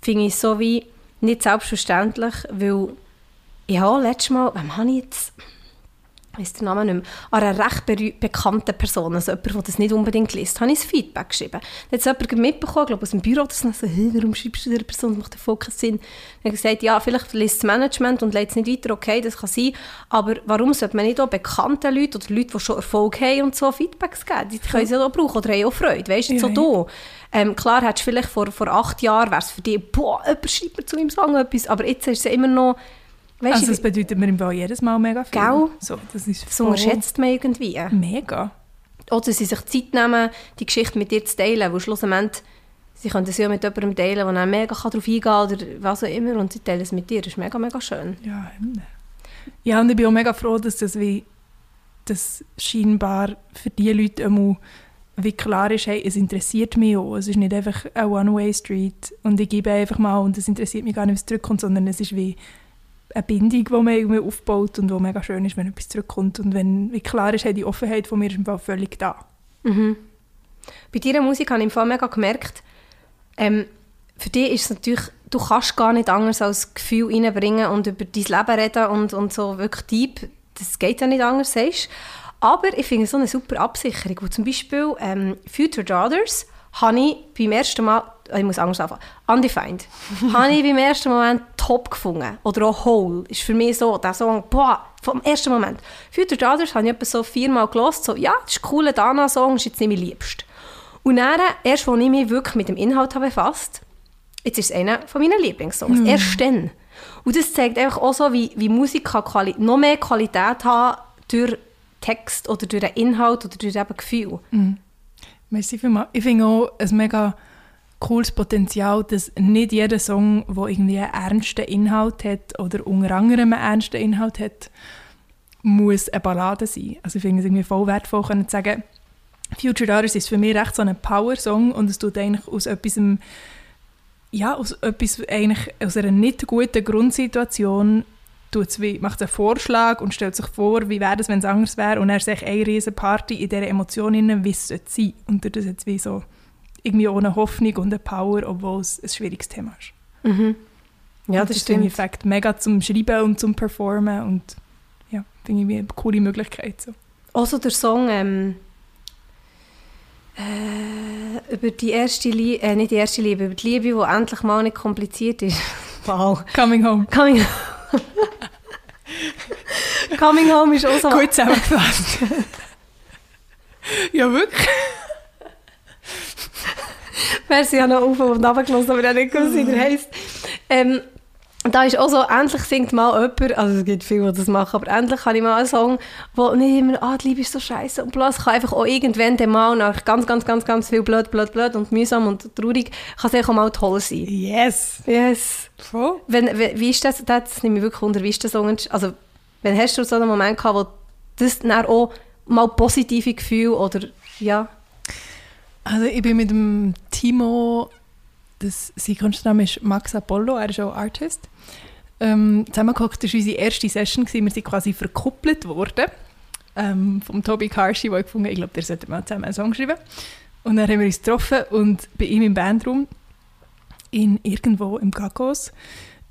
finde ich es so wie nicht selbstverständlich, weil ich habe letztes Mal, wem habe ich jetzt weiß den Namen nicht mehr, an einer recht bekannten Person, also jemand, der das nicht unbedingt liest, habe ich ein Feedback geschrieben. Dann hat es jemand mitbekommen, glaube aus dem Büro, das so, hey, warum schreibst du dieser Person, das macht voll keinen Sinn. Dann habe gesagt, ja, vielleicht liest das Management und lädt es nicht weiter, okay, das kann sein, aber warum sollte man nicht auch bekannten Leuten oder Leuten, die schon Erfolg haben und so Feedbacks geben? Die können sie auch brauchen oder haben auch Freude, weißt du, so ja. Ähm, klar, hättest du vielleicht vor, vor acht Jahren, wäre es für dich, boah, jemand schreibt mir zu meinem Song etwas, aber jetzt ist es immer noch Weißt also das bedeutet mir im Fall jedes Mal mega viel. Gell? So, das ist das unterschätzt man irgendwie. Mega. Oder sie sich Zeit nehmen, die Geschichte mit dir zu teilen, wo schlussendlich sie können das ja mit jemandem teilen, der mega darauf eingehen kann oder was auch immer und sie teilen es mit dir. Das ist mega, mega schön. Ja, ja und ich bin auch mega froh, dass das wie das scheinbar für die Leute immer wie klar ist, hey, es interessiert mich auch. Es ist nicht einfach eine One-Way-Street und ich gebe einfach mal und es interessiert mich gar nicht, was zurückkommt, sondern es ist wie eine Bindung, die man irgendwie aufbaut und die mega schön ist, wenn etwas zurückkommt. Und wenn wie klar ist, hey, die Offenheit von mir ist im Fall völlig da. Mhm. Bei deiner Musik habe ich im Fall mega gemerkt, ähm, für dich ist es natürlich, du kannst gar nicht anders als Gefühl reinbringen und über dein Leben reden und, und so wirklich deep, das geht ja nicht anders, sagst Aber ich finde es so eine super Absicherung, wo zum Beispiel ähm, Future Daughters habe ich beim ersten Mal ich muss anders anfangen. Undefined. habe ich beim ersten Moment top gefunden. Oder auch Whole. Ist für mich so, der Song, boah, vom ersten Moment. Future Daughters habe ich etwa so viermal gelost, so, ja, das ist ein cooler Dana-Song, ist jetzt nicht mein Liebst. Und dann, erst als ich mich wirklich mit dem Inhalt habe befasst, jetzt ist es einer von meinen Lieblingssongs. Mm. Erst dann. Und das zeigt einfach auch so, wie, wie Musik kann Quali noch mehr Qualität haben durch Text oder durch den Inhalt oder durch eben Gefühl. Mm. Merci vielmals. Ich finde auch es mega cooles Potenzial, dass nicht jeder Song, der irgendwie einen ernsten Inhalt hat oder unter anderem einen ernsten Inhalt hat, muss eine Ballade sein. Also ich finde es irgendwie voll wertvoll, zu sagen, Future Daughters ist für mich recht so ein Power-Song und es tut eigentlich aus etwas ja, aus, etwas, eigentlich aus einer nicht guten Grundsituation wie, macht einen Vorschlag und stellt sich vor, wie wäre es, wenn es anders wäre und er sagt eine riesige Party in dieser Emotion wie es sein. Und das jetzt wie so irgendwie ohne Hoffnung und eine Power, obwohl es ein schwieriges Thema ist. Mhm. Ja, Und das ist im stimmt. Effekt mega zum Schreiben und zum Performen und ja, finde ich eine coole Möglichkeit. So. Also der Song ähm, äh, über die erste Liebe, äh, nicht die erste Liebe, über die Liebe, die endlich mal nicht kompliziert ist. wow. Coming Home. Coming Coming Home ist auch so... Gut zusammengefasst. ja, wirklich. Merci, ich habe noch auf und runter gelassen, aber ich habe nicht gewusst, wie der heisst. Ähm, da ist auch so, endlich singt mal jemand, also es gibt viele, die das machen, aber endlich habe ich mal einen Song, wo nicht immer, ah, die Liebe ist so scheiße und bloß kann einfach auch irgendwann dann mal nach ganz, ganz, ganz, ganz viel blöd, blöd, blöd und mühsam und traurig, kann es auch mal toll sein. Yes. Yes. Voll. Wenn, wie, ist das, das nimmt mich wirklich unter, wie ist der Song, also, wenn hast du so einen Moment gehabt, wo das dann auch mal positive Gefühle oder, ja, Also ich bin mit dem Timo, das, sein Künstlername ist Max Apollo, er ist auch Artist, ähm, zusammengehockt. War unsere erste Session, gewesen. wir sind quasi verkuppelt worden ähm, vom Toby Karshi, wo ich gefunden ich glaube, der sollte mal zusammen einen Song schreiben. Und dann haben wir uns getroffen und bei ihm im Bandraum in irgendwo im Gagos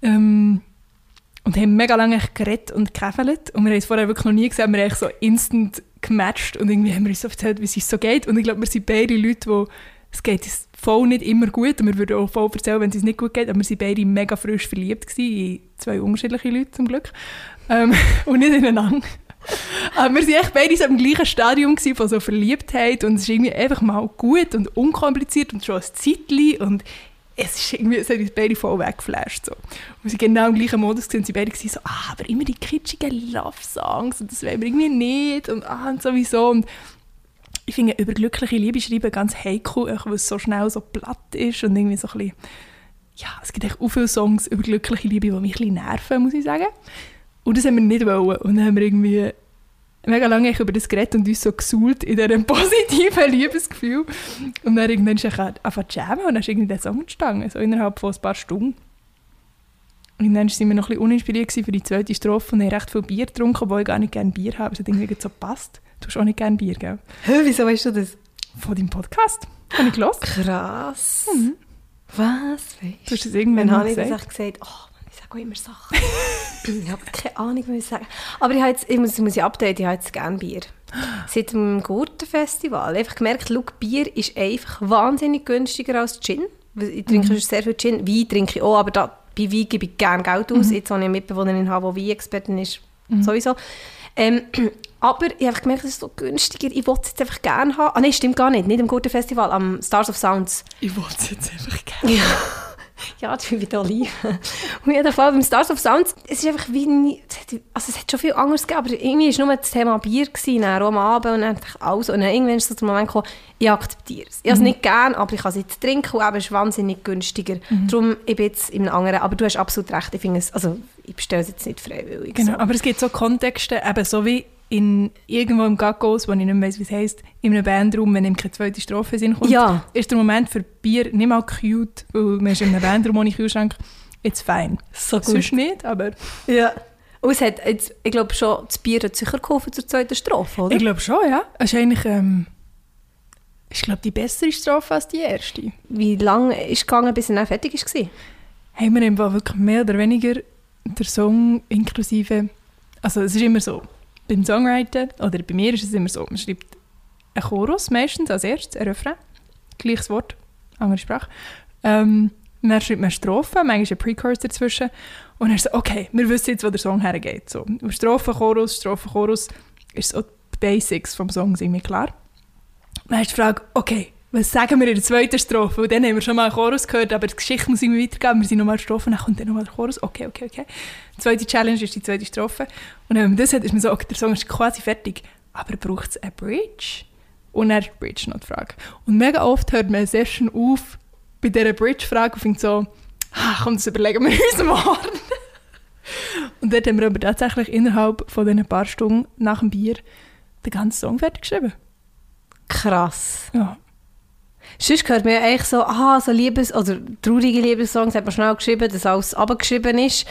ähm, und haben mega lange geredet und gekäfelt und wir haben es vorher wirklich noch nie gesehen, wir haben so instant gematcht und irgendwie haben wir uns so erzählt, wie es so geht und ich glaube, wir sind beide Leute, die es geht uns voll nicht immer gut und wir würden auch voll erzählen, wenn es uns nicht gut geht, aber wir waren beide mega frisch verliebt gewesen, in zwei unterschiedliche Leute zum Glück ähm, und nicht ineinander. Aber wir waren echt beide so im gleichen Stadium von so Verliebtheit und es ist irgendwie einfach mal gut und unkompliziert und schon ein Zeitchen und es ist irgendwie, es hat uns beide voll weggeflasht. So. Und waren genau im gleichen Modus und sie beide waren so, ah, aber immer die kitschigen Love-Songs und das wollen wir irgendwie nicht und ah, und sowieso. Und ich finde über glückliche Liebe schreiben ganz heikel, weil es so schnell so platt ist und irgendwie so ein bisschen, ja, es gibt echt auch viele Songs über glückliche Liebe, die mich ein bisschen nerven, muss ich sagen. Und das haben wir nicht wollen. Und dann haben wir irgendwie mega lange über das geredet und uns so gesuhlt in diesem positiven Liebesgefühl. Und dann irgendwann ist einfach jammen und dann ist irgendwie der Song entstanden, so innerhalb von ein paar Stunden. Und dann waren wir noch ein bisschen uninspiriert für die zweite Strophe und haben recht viel Bier getrunken, obwohl ich gar nicht gerne Bier habe. Es hat irgendwie so gepasst. Du hast auch nicht gerne Bier, gell? Hä, wieso weißt du das? Von deinem Podcast. Habe ich gehört. Krass. Mhm. Was? Du Weißt hast es irgendwann Dann habe ich das gesagt. gesagt, oh, Mann, ich sage auch immer Sachen. ich habe keine Ahnung, was ich sagen Aber ich, habe jetzt, ich muss, ich muss ja updaten, ich habe jetzt gerne Bier. Seit dem Gurtenfestival. Einfach gemerkt, look, Bier ist einfach wahnsinnig günstiger als Gin. Ich trinke Mhm. sehr viel Gin. Wein trinke ich auch, aber da, bei Wein gebe ich gerne Geld aus. Mhm. Jetzt habe ich eine Mitbewohnerin, die Wein-Expertin ist. Sowieso. Ähm, aber ich habe gemerkt, es ist so günstiger. Ich wollte es jetzt einfach gerne haben. Ah nein, stimmt gar nicht. Nicht am Gurtenfestival, am Stars of Sounds. Ich wollte es jetzt einfach gerne. Ja, ja das finde ich Oliven. Auf jeden Fall beim Stars of Sounds, es ist einfach wie, nie- es hat- also es hat schon viel anderes gegeben, aber irgendwie war nur das Thema Bier gewesen, dann am Abend und dann also, und dann irgendwann ist so der Moment gekommen, ich akzeptiere es. Ich habe es nicht gern, aber ich kann es jetzt trinken und eben es ist wahnsinnig günstiger. Darum, ich bin jetzt in einem anderen, aber du hast absolut recht, ich finde es, also ich bestelle es jetzt nicht freiwillig. Genau, so. aber es gibt so Kontexte, eben so wie in irgendwo im Gaggos, wo ich nicht mehr weiss, wie es heisst, in einem Bandraum, wenn ihm keine zweite Strophe Sinn kommt, Ja. ist der Moment für Bier nicht mal cute, weil man ist in einem Bandraum ohne Kühlschrank. It's fine. So gut. Sonst nicht, aber Ja. Und es hat jetzt, ich glaube schon, das Bier hat sicher geholfen zur zweiten Strophe, oder? ich glaube schon, ja. Es ist eigentlich, ähm, ich glaube, die bessere Strophe als die erste. Wie lange ist es gegangen, bis er dann fertig war? haben wir wirklich mehr oder weniger der Song inklusive, also es ist immer so, beim Songwriten oder bei mir ist es immer so, man schreibt einen Chorus meistens als erstes, ein Refrain, gleiches Wort, andere Sprache. Ähm, dann schreibt man Strophen, manchmal ein Pre-Chorus dazwischen und dann ist so, okay, wir wissen jetzt, wo der Song hergeht. So, Strophe, Chorus, Strophe, Chorus, ist so die Basics vom Song sind mir klar. Dann ist die Frage, okay, was sagen wir in der zweiten Strophe? Und dann haben wir schon mal einen Chorus gehört, aber die Geschichte muss irgendwie weitergehen. Wir sind nochmal Strophe, dann kommt dann nochmal der Chorus. Okay, okay, okay. Die zweite Challenge ist die zweite Strophe. Und wenn man das hat, ist man so, okay, der Song ist quasi fertig. Aber braucht es eine Bridge? Und dann ist die Bridge noch die Frage. Und mega oft hört man eine Session auf bei dieser Bridge-Frage und findet so, ah, komm, das überlegen wir uns morgen. und dort haben wir aber tatsächlich innerhalb von diesen paar Stunden nach dem Bier den ganzen Song fertig geschrieben. Krass. Ja. Sonst hört man ja eigentlich so, aha, so Liebes- oder traurige Liebessongs hat man schnell geschrieben, dass alles abgeschrieben ist.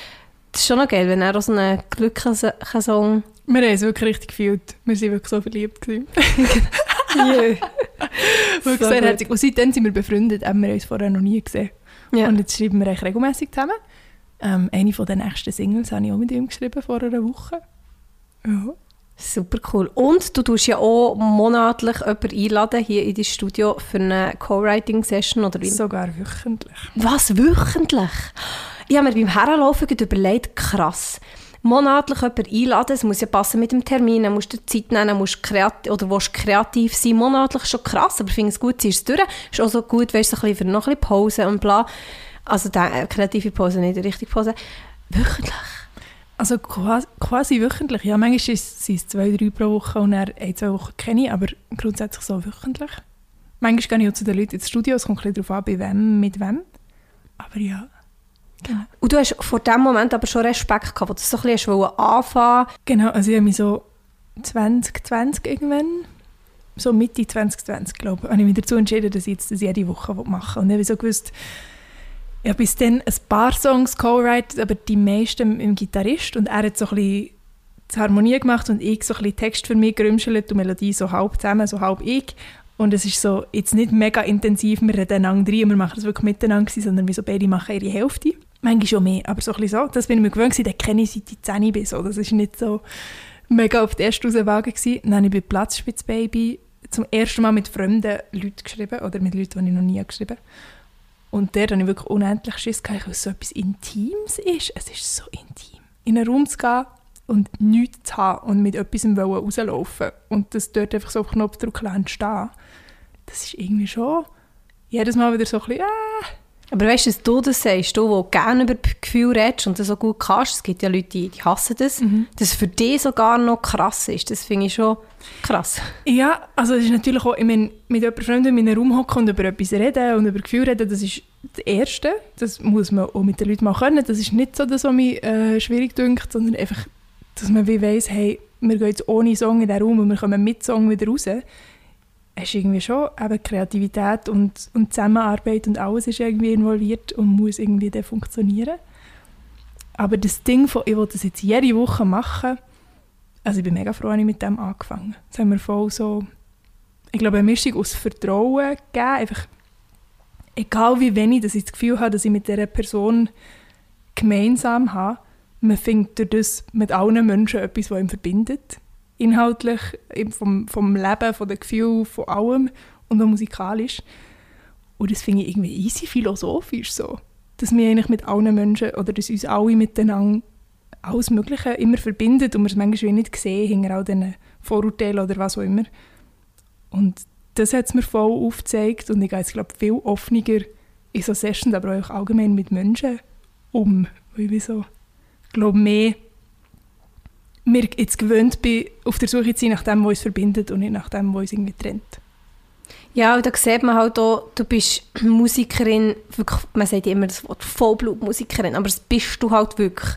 Das ist schon noch geil, wenn er auch so einen glücklichen Song... Wir haben es wirklich richtig gefühlt. Wir waren wirklich so verliebt. Gewesen. Yeah. wirklich So sehr gut. herzig. Und seitdem sind wir befreundet, haben wir uns vorher noch nie gesehen. Ja. Und jetzt schreiben wir eigentlich regelmäßig zusammen. Ähm, eine von den nächsten Singles habe ich auch mit ihm geschrieben vor einer Woche. Ja. Super cool. Und du tust ja auch monatlich jemanden einladen hier in dein Studio für eine Co-Writing-Session oder wie? Sogar wöchentlich. Was, wöchentlich? Ich habe mir beim gerade überlegt, krass. Monatlich jemanden einladen, es muss ja passen mit dem Termin, dann musst du Zeit nehmen, musst kreativ, oder willst kreativ sein. Monatlich ist schon krass, aber ich finde es gut, ziehst es durch. Ist auch so gut, weißt du, so für noch ein bisschen Pause und bla. Also da, äh, kreative Pause, nicht die richtige Pause. Wöchentlich? Also quasi, quasi wöchentlich. Ja, manchmal sind es zwei, drei pro Woche und dann ein, zwei Wochen kenne ich, aber grundsätzlich so wöchentlich. Manchmal gehe ich auch zu den Leuten ins Studio, es kommt ein bisschen darauf an, bei wem, mit wem. Aber ja, Und du hast vor dem Moment aber schon Respekt gehabt, wo du so ein bisschen hast anfangen genau. Also ich habe mich so 2020 irgendwann, so Mitte 2020 glaube ich, habe ich mich dazu entschieden, dass ich jetzt das jede Woche machen will. Und ich habe so gewusst, ich habe bis dann ein paar Songs co-writet, aber die meisten mit dem Gitarrist und er hat so ein bisschen die Harmonie gemacht und ich so ein bisschen Text für mich gerümschelt und Melodie so halb zusammen, so halb ich. Und es ist so, jetzt nicht mega intensiv, wir reden einander rein und wir machen das wirklich miteinander, sondern wir so beide machen ihre Hälfte. Manchmal schon mehr, aber so ein bisschen so. Das bin ich mir gewöhnt den kenne ich seit ich 10 bin. So. Das ist nicht so mega auf die erste Auswagen gewesen. Dann habe ich bei Platzspitzbaby zum ersten Mal mit fremden Leuten geschrieben oder mit Leuten, die ich noch nie geschrieben habe. Und der habe ich wirklich unendlich Schiss weil es so etwas Intimes ist. Es ist so intim. In einen Raum zu gehen und nichts zu haben und mit etwas rauslaufen und das dort einfach so auf Knopfdruck entstehen, das ist irgendwie schon jedes Mal wieder so ein bisschen, ah, Aber weißt du, dass du das sagst, du, der gerne über Gefühle redest und das so gut kannst, es gibt ja Leute, die, die hassen das, Mhm. dass es für dich sogar noch krass ist, das finde ich schon krass. Ja, also es ist natürlich auch, ich meine, mit jemandem Fremden in einem Raum hocken und über etwas reden und über Gefühle reden, das ist das Erste. Das muss man auch mit den Leuten mal können. Das ist nicht so das, was mich äh, schwierig dünkt, sondern einfach, dass man wie weiss, hey, wir gehen jetzt ohne Song in den Raum und wir kommen mit Song wieder raus. Ist irgendwie schon eben Kreativität und, und Zusammenarbeit und alles ist irgendwie involviert und muss irgendwie dann funktionieren. Aber das Ding von, ich will das jetzt jede Woche machen, also ich bin mega froh, dass ich mit dem angefangen Das haben wir voll so, ich glaube, eine Mischung aus Vertrauen gegeben, einfach egal wie wenig dass ich das Gefühl habe, dass ich mit dieser Person gemeinsam habe, man findet durch das mit allen Menschen etwas, was ihn verbindet. Inhaltlich, vom, vom Leben, von den Gefühlen, von allem und auch musikalisch. Und das finde ich irgendwie easy philosophisch so. Dass wir eigentlich mit allen Menschen oder dass uns alle miteinander alles Mögliche immer verbindet und wir es manchmal nicht sehen, hinter all diesen Vorurteilen oder was auch immer. Und das hat es mir voll aufgezeigt und ich gehe jetzt, glaube viel offener in so Sessions, aber auch allgemein mit Menschen um. Weil ich so, glaube mehr mir jetzt gewöhnt bin, auf der Suche zu sein nach dem, was uns verbindet und nicht nach dem, was uns irgendwie trennt. Ja, und da sieht man halt auch, du bist Musikerin, wirklich, man sagt immer das Wort Vollblutmusikerin, aber das bist du halt wirklich.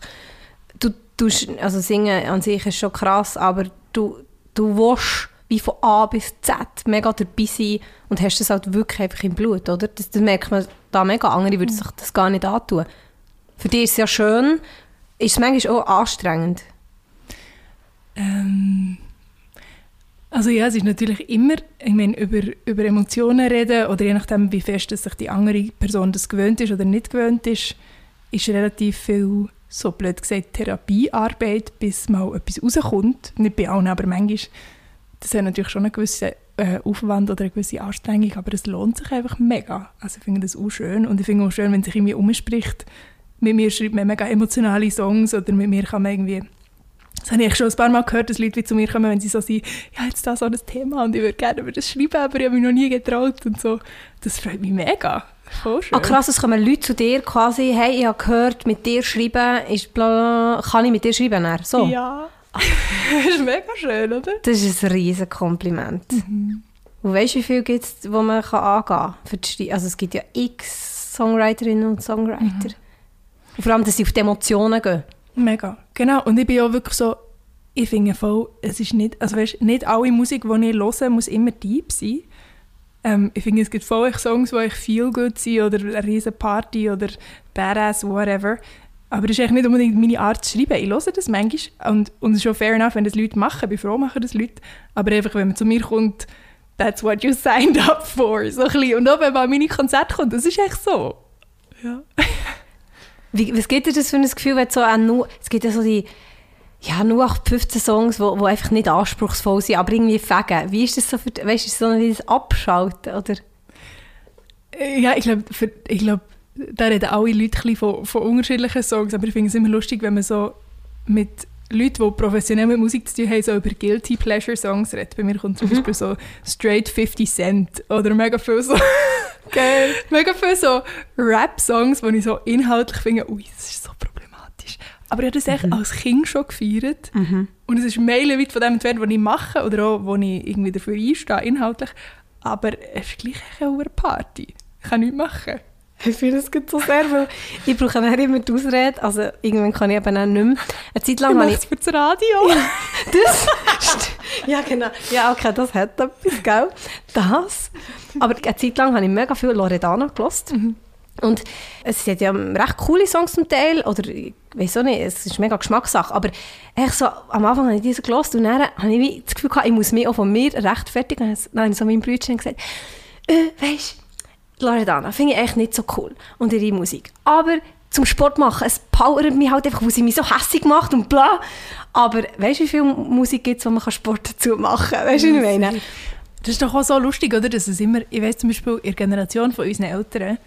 Du tust, also singen an sich ist schon krass, aber du, du willst wie von A bis Z mega dabei sein und hast das halt wirklich einfach im Blut, oder? Das, das merkt man da mega, andere würden sich das gar nicht antun. Für dich ist es ja schön, ist es manchmal auch anstrengend. Ähm, also ja, es ist natürlich immer, ich meine, über, über Emotionen reden oder je nachdem, wie fest dass sich die andere Person das gewöhnt ist oder nicht gewöhnt ist, ist relativ viel, so blöd gesagt, Therapiearbeit, bis mal etwas rauskommt. Nicht bei allen, aber manchmal. Das hat natürlich schon einen gewissen äh, Aufwand oder eine gewisse Anstrengung, aber es lohnt sich einfach mega. Also ich finde das auch schön und ich finde auch schön, wenn sich irgendwie umspricht. Mit mir schreibt man mega emotionale Songs oder mit mir kann man irgendwie das habe ich schon ein paar Mal gehört, dass Leute wie zu mir kommen, wenn sie so sagen, ja, jetzt da so ein Thema und ich würde gerne über das schreiben, aber ich habe mich noch nie getraut und so. Das freut mich mega. Voll schön. Ah, krass, es kommen Leute zu dir quasi, hey, ich habe gehört, mit dir schreiben ist bla, kann ich mit dir schreiben? Dann? So. Ja. das ist mega schön, oder? Das ist ein riesen Kompliment. Und weißt du, wie viel gibt es, wo man kann angehen kann? Schrei- Also es gibt ja x Songwriterinnen und Songwriter. Und vor allem, dass sie auf die Emotionen gehen. Mega. Genau. Und ich bin auch wirklich so, ich finde voll, es ist nicht, also weißt, nicht alle Musik, die ich höre, muss immer deep sein. Ähm, ich finde, es gibt voll Songs, die ich feel good sind oder eine riesen Party oder Badass, whatever. Aber das ist eigentlich nicht unbedingt meine Art zu schreiben. Ich höre das manchmal und, und es ist schon fair enough, wenn das Leute machen. Ich bin froh, machen das Leute. Aber einfach, wenn man zu mir kommt, that's what you signed up for. So ein bisschen. Und auch wenn man an meine Konzerte kommt, das ist echt so. Ja. Wie, was gibt dir das für ein Gefühl, wenn so nur, es gibt ja so die ja, nur 15 Songs, die wo, wo einfach nicht anspruchsvoll sind, aber irgendwie fegen. Wie ist das so für, weißt du, so ein Abschalten, oder? Ja, ich glaube, ich glaube, da reden alle Leute von, von unterschiedlichen Songs, aber ich finde es immer lustig, wenn man so mit Leuten, die professionell mit Musik zu tun haben, so über Guilty Pleasure Songs redet. Bei mir kommt zum mhm. Beispiel so Straight 50 Cent oder mega viel so, okay. mega viel so Rap-Songs, die ich so inhaltlich finde, ui, das ist so problematisch. Aber ich habe das echt mhm. als Kind schon gefeiert. Mhm. Und es ist meilenweit von dem entfernt, was ich mache oder auch, wo ich irgendwie dafür einstehe, inhaltlich. Aber es ist gleich eine Party. Ich kann nichts machen. Ich finde es so sehr, weil ich brauche dann immer die Ausrede, also irgendwann kann ich eben auch nicht mehr. Eine Zeit lang habe ich... für das Radio. das? ja, genau. Ja, okay, das hat etwas, gell? Das. Aber eine Zeit lang habe ich mega viel Loredana gelost. Mhm. Und es hat ja recht coole Songs zum Teil, oder ich weiß auch nicht, es ist mega Geschmackssache, aber ich so, am Anfang habe ich diese gelost und dann habe ich das Gefühl gehabt, ich muss mich auch von mir rechtfertigen. Dann habe ich so meinem Brüdchen gesagt, äh, weisst Loredana finde ich echt nicht so cool und ihre Musik. Aber zum Sport machen, es powert mich halt einfach, wo sie mich so hässlich macht und bla. Aber weißt du, wie viel Musik gibt es, wo man Sport dazu machen kann? Weißt du, was ich meine? Das ist doch auch so lustig, oder? Dass es immer, ich weiß zum Beispiel, in der Generation von unseren Eltern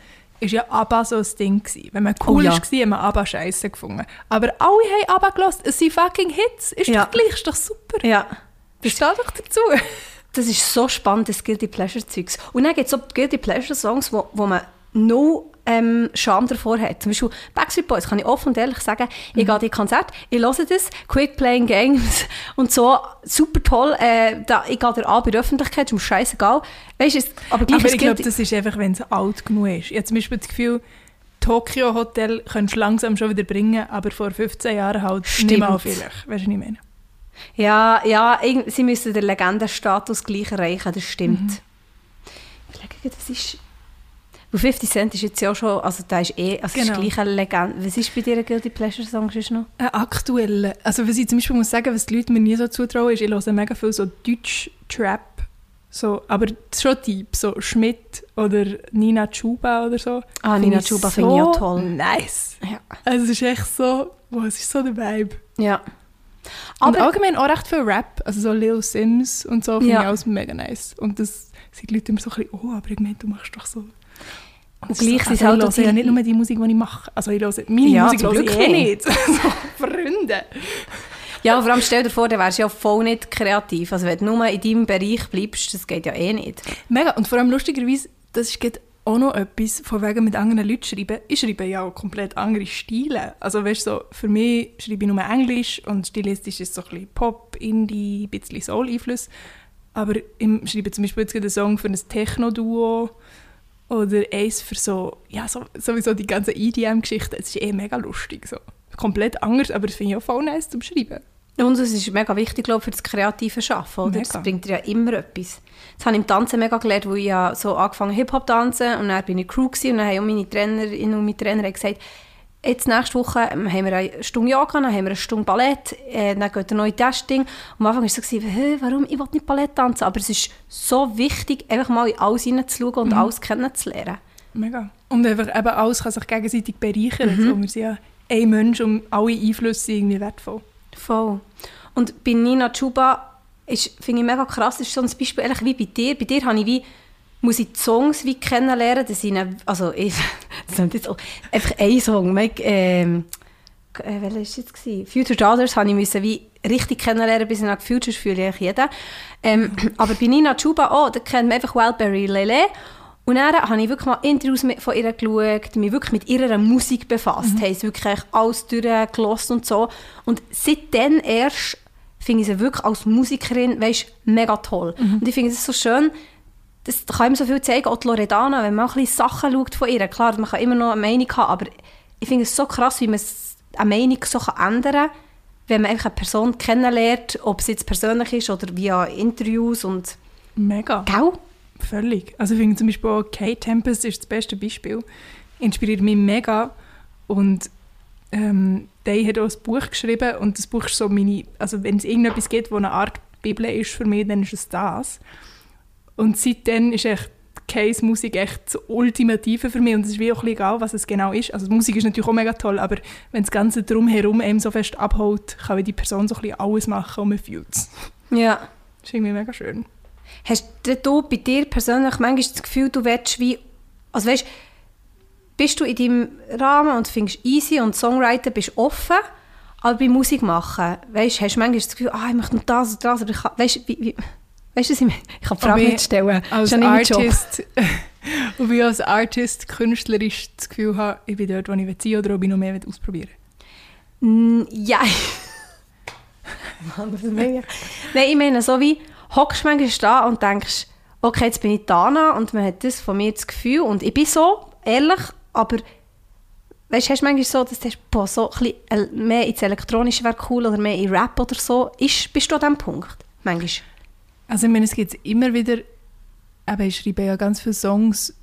ist ja ABBA so ein Ding gewesen. Wenn man cool oh, ja. war, haben wir ABBA scheiße gefunden. Aber alle haben ABBA gelost. Es sind fucking Hits. Ist ja. doch gleich, ist doch super. Ja. Das steht doch dazu das ist so spannend, das Guilty Pleasure Zeugs. Und dann gibt es so Guilty Pleasure Songs, wo, wo man no ähm, Scham davor hat. Zum Beispiel Backstreet Boys, kann ich offen und ehrlich sagen, mhm. ich gehe die Konzert, ich höre das, Quick Playing Games und so, super toll, äh, da, ich gehe da an bei der Öffentlichkeit, ist mir scheißegal. Weißt, es, aber, aber ich glaube, das ist einfach, wenn es alt genug ist. Ich habe zum Beispiel das Gefühl, Tokyo Hotel könntest du langsam schon wieder bringen, aber vor 15 Jahren halt Stimmt. nicht mehr vielleicht. Weißt du, was ich meine? Ja, ja, sie müssen den Legendenstatus gleich erreichen, das stimmt. Mhm. Ich überlege, das ist... 50 Cent ist jetzt ja schon, also da ist eh, also genau. ist gleich eine Legende. Was ist bei dir ein Guilty Pleasure Song noch? Ein aktueller. Also was ich zum Beispiel muss sagen, was die Leute mir nie so zutrauen, ist, ich höre mega viel so Deutsch-Trap. So, aber schon Typ, so Schmidt oder Nina Chuba oder so. Ah, Nina Chuba so finde ich auch toll. Nice. Ja. Also es ist echt so, wow, es ist so der Vibe. Ja. Aber und allgemein auch recht viel Rap, also so Lil Sims und so, finde ja. ich auch mega nice. Und das sind die Leute immer so ein bisschen, oh, aber ich meine, du machst doch so... Und, und gleich so, also halt ich höre ja nicht nur die Musik, die ich mache. Also ich höre meine ja, Musik höre ich eh nicht. so, Freunde. Ja, vor allem stell dir vor, dann wärst du ja voll nicht kreativ. Also wenn du nur in deinem Bereich bleibst, das geht ja eh nicht. Mega. Und vor allem lustigerweise, das ist auch noch etwas, von wegen mit anderen Leuten schreiben. Ich schreibe ja auch komplett andere Stile. Also weißt so, für mich schreibe ich nur Englisch und stilistisch ist es so ein bisschen Pop, Indie, ein bisschen Soul-Einfluss. Aber ich schreibe zum Beispiel jetzt einen Song für ein Techno-Duo oder eins für so, ja, so, sowieso die ganze EDM-Geschichte. Es ist eh mega lustig. So. Komplett anders, aber das finde ich auch voll nice zum Schreiben. Und es ist mega wichtig, glaube ich, für das kreative Schaffen. Oder? Das bringt dir ja immer etwas. Das habe ich im Tanzen mega gelernt, wo ich ja so angefangen Hip-Hop tanzen und dann bin ich Crew gewesen, und dann haben meine Trainerin und meine Trainer gesagt, jetzt nächste Woche haben wir eine Stunde Yoga, dann haben wir eine Stunde Ballett, äh, dann geht ein neues Testing. Und am Anfang war es so, hey, warum, ich will nicht Ballett tanzen, aber es ist so wichtig, einfach mal in alles hineinzuschauen und mhm. alles kennenzulernen. Mega. Und einfach eben alles kann sich gegenseitig bereichern. Mhm. Also wir sind ja ein Mensch und alle Einflüsse irgendwie wertvoll. Voll. Und bei Nina Chuba finde ich mega krass, ist so ein Beispiel, ehrlich wie bei dir. Bei dir habe ich wie, muss ich die Songs wie kennenlernen, dass ich, also ich, das ist jetzt auch, einfach ein Song, Make, ähm, äh, welcher es jetzt? Gewesen? Future Daughters habe ich müssen wie richtig kennenlernen, bis ich nach Futures fühle ich jeden. Ähm, aber bei Nina Chuba, oh, da kennt man einfach Wildberry Lele und dann habe ich wirklich mal Interviews von ihr geschaut, mich wirklich mit ihrer Musik befasst, mhm. habe wirklich alles durchgelassen und so. Und seitdem erst finde ich sie wirklich als Musikerin, weißt, mega toll. Mhm. Und ich finde es so schön, das kann ihm so viel zeigen, auch Loredana, wenn man auch ein bisschen Sachen schaut von ihr. Klar, man kann immer noch eine Meinung haben, aber ich finde es so krass, wie man eine Meinung so ändern kann, wenn man einfach eine Person kennenlernt, ob es jetzt persönlich ist oder via Interviews und... Mega. Gell? Völlig. Also ich finde zum Beispiel auch Kate Tempest ist das beste Beispiel. Inspiriert mich mega und ähm, der hat auch ein Buch geschrieben und das Buch ist so meine, also wenn es irgendetwas gibt, wo eine Art Bibel ist für mich, dann ist es das. Und seitdem ist echt Case Musik echt das Ultimative für mich und es ist wie auch egal, was es genau ist. Also die Musik ist natürlich auch mega toll, aber wenn das Ganze drumherum eben so fest abholt, kann die Person so ein bisschen alles machen und man fühlt es. Ja. Das ist irgendwie mega schön. Hast du bei dir persönlich manchmal das Gefühl, du willst wie, also weißt, bist du in deinem Rahmen und findest easy und Songwriter bist offen, aber bei Musik machen, weißt, hast du manchmal das Gefühl, ah, ich möchte noch das und das, aber ich kann, weißt, wie, wie, weißt du, ich? Ich kann die Frage nicht stellen. Als Das Job. Artist, ob ich als Artist künstlerisch das Gefühl habe, ich bin dort, wo ich will sein oder ob ich noch mehr will ausprobieren Mm, Ja. Mann, ich? Nein, ich meine, so wie, hockst du manchmal da und denkst, okay, jetzt bin ich da und man hat das von mir das Gefühl und ich bin so, ehrlich, aber weißt hast du manchmal so, dass du denkst, boah, so ein bisschen el- mehr ins Elektronische wäre cool oder mehr in Rap oder so. Ist, bist du an diesem Punkt? Manchmal. Also ich meine, es gibt immer wieder, aber ich schreibe ja ganz viele Songs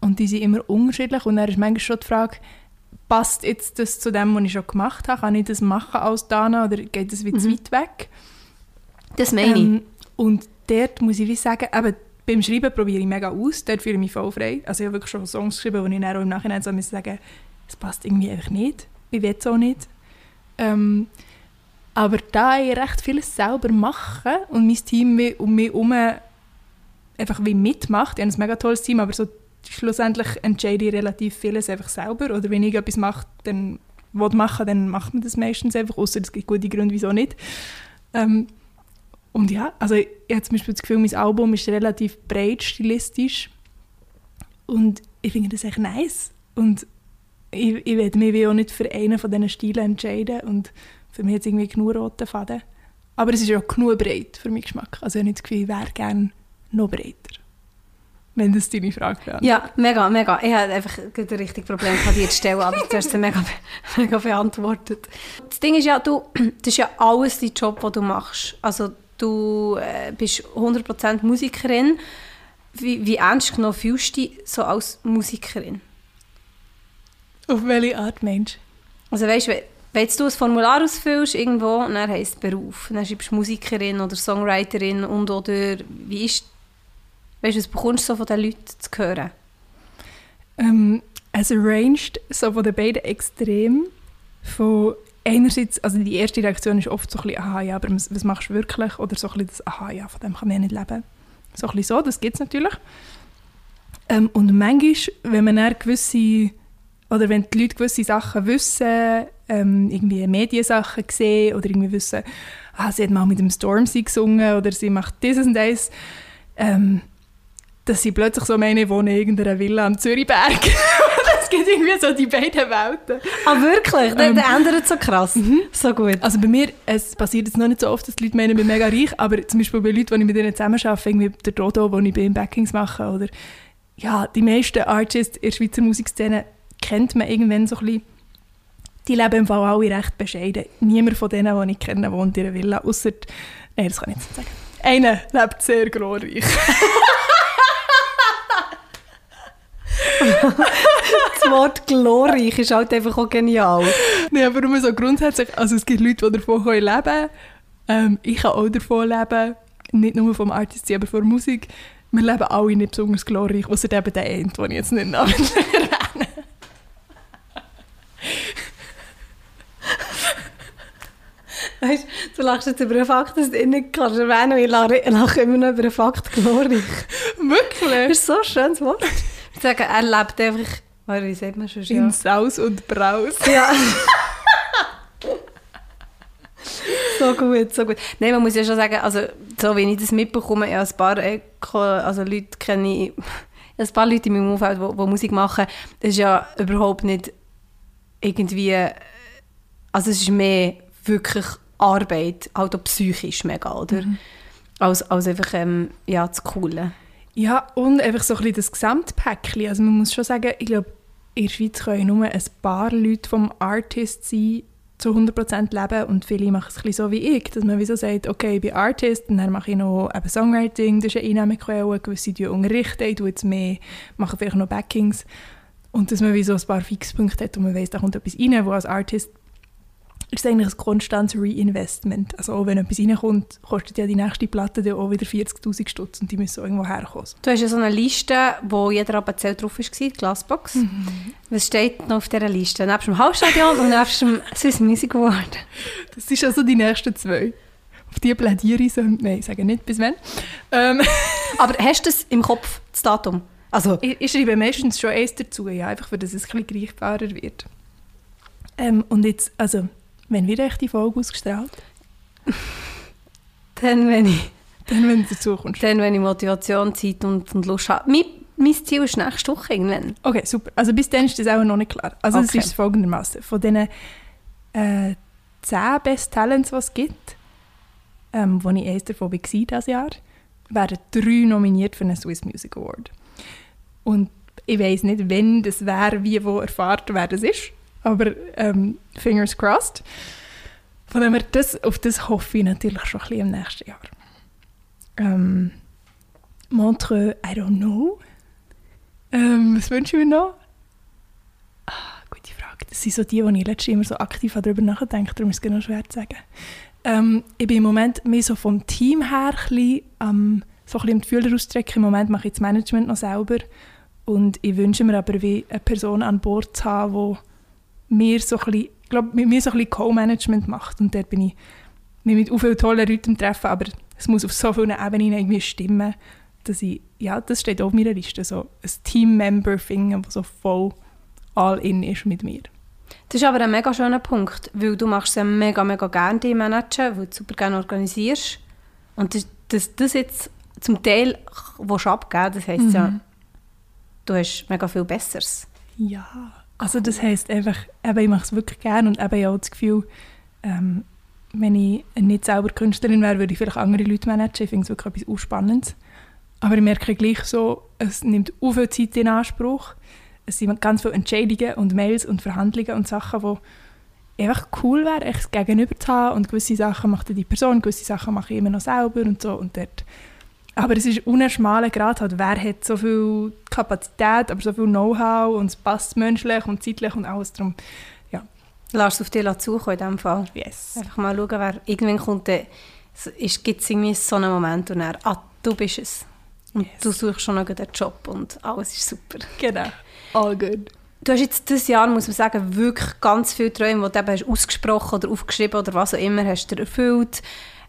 und die sind immer unterschiedlich und dann ist manchmal schon die Frage, passt jetzt das zu dem, was ich schon gemacht habe? Kann ich das machen als Dana oder geht das wie zu Mhm. weit weg? Das meine ich. Ähm, und dort muss ich wie sagen, eben, beim Schreiben probiere ich mega aus, dort fühle ich mich voll frei. Also ich habe wirklich schon Songs geschrieben, wo ich dann auch im Nachhinein so sagen es passt irgendwie einfach nicht, ich will es auch nicht. Ähm, aber da ich recht vieles selber mache und mein Team um mich herum einfach wie mitmacht, ich habe ein mega tolles Team, aber so schlussendlich entscheide ich relativ vieles einfach selber oder wenn ich etwas mache, dann machen, dann macht man das meistens einfach, außer es gibt gute Gründe, wieso nicht. Ähm, und ja, also ich, habe zum Beispiel das Gefühl, mein Album ist relativ breit stilistisch und ich finde das echt nice und ich, ich werde mich auch nicht für einen von diesen Stilen entscheiden und für mich hat es irgendwie genug rote Faden. Aber es ist auch genug breit für meinen Geschmack. Also ich habe nicht das Gefühl, ich wäre gerne noch breiter. Wenn das deine Frage wäre. Ja, mega, mega. Ich hatte einfach gerade ein richtiges Problem, die zu stellen, aber du hast sie mega, mega beantwortet. Das Ding ist ja, du, das ist ja alles dein Job, den du machst. Also du äh, bist 100% Musikerin. Wie, wie ernst genommen fühlst du dich so als Musikerin? Auf welche Art Mensch? Also weißt du, wenn du ein Formular ausfüllst irgendwo und dann heisst Beruf, dann schreibst du Musikerin oder Songwriterin und oder wie ist, weißt du, was bekommst du so von den Leuten zu hören? Ähm, es ranged so von den beiden Extremen. Von einerseits, also die erste Reaktion ist oft so ein bisschen, aha, ja, aber was machst du wirklich? Oder so ein bisschen das, aha, ja, von dem kann man ja nicht leben. So ein bisschen so, das gibt es natürlich. Ähm, und manchmal, wenn man dann gewisse, oder wenn die Leute gewisse Sachen wissen, ähm, irgendwie Mediensachen sehen oder irgendwie wissen, ah, sie hat mal mit dem Stormzy gesungen oder sie macht dieses und das, ähm, dass sie plötzlich so meine, ich wohne in irgendeiner Villa am Zürichberg. gibt irgendwie so die beiden Welten. Ah, wirklich? Der, Ähm. der ändert so krass. So gut. Also bei mir, es passiert jetzt noch nicht so oft, dass die Leute meinen, ich bin mega reich, aber zum Beispiel bei Leuten, die ich mit denen zusammen arbeite, irgendwie der Dodo, wo ich bei ihm Backings mache, oder ja, die meisten Artists in der Schweizer Musikszene kennt man irgendwann so ein bisschen. Die leben im Fall alle recht bescheiden. Niemand von denen, die ich kenne, wohnt in einer Villa, außer Nein, das kann ich jetzt nicht sagen. Einer lebt sehr glorreich. Das Wort glorreich ist halt einfach auch genial. Nein, aber nur so grundsätzlich, also es gibt Leute, die davon leben können. Ähm, ich kann auch davon leben. Nicht nur vom Artist, aber von der Musik. Wir leben alle nicht besonders glorreich, außer eben der eine, den ich jetzt nicht erwähne. Weißt, du lachst jetzt über einen Fakt, dass du ihn nicht kannst erwähnen ich lache immer noch über einen Fakt glorreich. Das Wirklich? ist so ein schönes Wort. Ich sage, er lebt einfach, oh, wie sagt man schon? In Ja. Saus und Braus. ja. so gut, so gut. Nein, man muss ja schon sagen, also so wie ich das mitbekomme, ja, ein paar äh, Ko- also Leute kenne ich, ein paar Leute in meinem Umfeld, die, die Musik machen, das ist ja überhaupt nicht irgendwie, also es ist mehr wirklich Arbeit, halt auch psychisch mega, oder? Als, als einfach, ähm, ja, das Coole. Ja, und einfach so ein bisschen das Gesamtpäckchen. Also man muss schon sagen, ich glaube, in der Schweiz können nur ein paar Leute vom Artist sein, zu 100% leben und viele machen es ein bisschen so wie ich, dass man wie so sagt, okay, ich bin Artist und dann mache ich noch eben Songwriting, das ist eine Einnahmequelle, gewisse die unterrichten, ich tue jetzt mehr, mache vielleicht noch Backings und dass man wie so ein paar Fixpunkte hat und man weiß, da kommt etwas rein, wo als Artist ist eigentlich ein konstantes Reinvestment. Also auch wenn etwas reinkommt, kostet ja die nächste Platte dann auch wieder 40'000 Stutz und die müssen irgendwo herkommen. Du hast ja so eine Liste, wo jeder Appenzell drauf war, die Glassbox. Mhm. Was steht noch auf dieser Liste? Nebst dem Hausstadion und nebst dem Swiss Music Award? Das sind also die nächsten zwei. Auf die plädiere ich so. Nein, ich sage nicht, bis wann. Ähm. Aber hast du das im Kopf, das Datum? Also. Ich, ich schreibe meistens schon eins dazu, ja, einfach, weil es ein bisschen greifbarer wird. Ähm, und jetzt, also Wann wird echt die Folge ausgestrahlt? Dann, wenn ich... Dann, wenn du dazu kommst. Dann, wenn ich Motivation, Zeit und, und Lust habe. Mein, mein Ziel ist nächste Woche irgendwann. Okay, super. Also bis dann ist das auch noch nicht klar. Also okay. es ist folgendermaßen. Von diesen äh, 10 Best Talents, die es gibt, ähm, wo ich eines davon war dieses Jahr, werden drei nominiert für einen Swiss Music Award. Und ich weiß nicht, wenn das wäre, wie, wo erfahrt, wer das ist. Aber ähm, fingers crossed. Von dem her, das, auf das hoffe ich natürlich schon ein bisschen im nächsten Jahr. Ähm, Montreux, I don't know. Ähm, was wünschen wir noch? Ah, gute Frage. Das sind so die, die ich letztes immer so aktiv darüber nachdenke, darum ist es genau schwer zu sagen. Ähm, ich bin im Moment mehr so vom Team her ein bisschen, ähm, so ein bisschen die Fühler ausstrecken. Im Moment mache ich das Management noch selber und ich wünsche mir aber wie eine Person an Bord zu haben, die mir so ein bisschen, glaub, mit mir so ein bisschen Co-Management macht. Und dort bin ich mich mit so vielen tollen Leuten treffen, aber es muss auf so vielen Ebenen irgendwie stimmen, dass ich, ja, das steht auf meiner Liste, so ein Team-Member finden, das so voll all in ist mit mir. Das ist aber ein mega schöner Punkt, weil du machst es mega, mega gerne, die managen, weil du super gerne organisierst. Und das, das, das jetzt zum Teil willst abgeben das heisst mhm. ja, du hast mega viel Besseres. Ja, also das heisst einfach, eben, ich mache es wirklich gerne und eben auch das Gefühl, ähm, wenn ich nicht selber Künstlerin wäre, würde ich vielleicht andere Leute managen. Ich finde es wirklich etwas Spannendes. Aber ich merke gleich so, es nimmt auch viel Zeit in Anspruch. Es sind ganz viele Entscheidungen und Mails und Verhandlungen und Sachen, die einfach cool wäre, echt gegenüber zu haben. Und gewisse Sachen macht die Person, gewisse Sachen mache ich immer noch selber und so. Und dort aber es ist ein schmaler Grad. Halt. Wer hat so viel Kapazität, aber so viel Know-how und es passt menschlich und zeitlich und alles drum. Ja. Lass es auf dich zukommen in diesem Fall. Yes. Einfach mal schauen, wer irgendwann kommt, gibt es irgendwie so einen Moment und er, ah, du bist es. Und yes. du suchst schon noch den Job und alles ist super. Genau. All good. Du hast jetzt dieses Jahr, muss man sagen, wirklich ganz viele Träume, die du eben ausgesprochen oder aufgeschrieben oder was auch immer, hast du erfüllt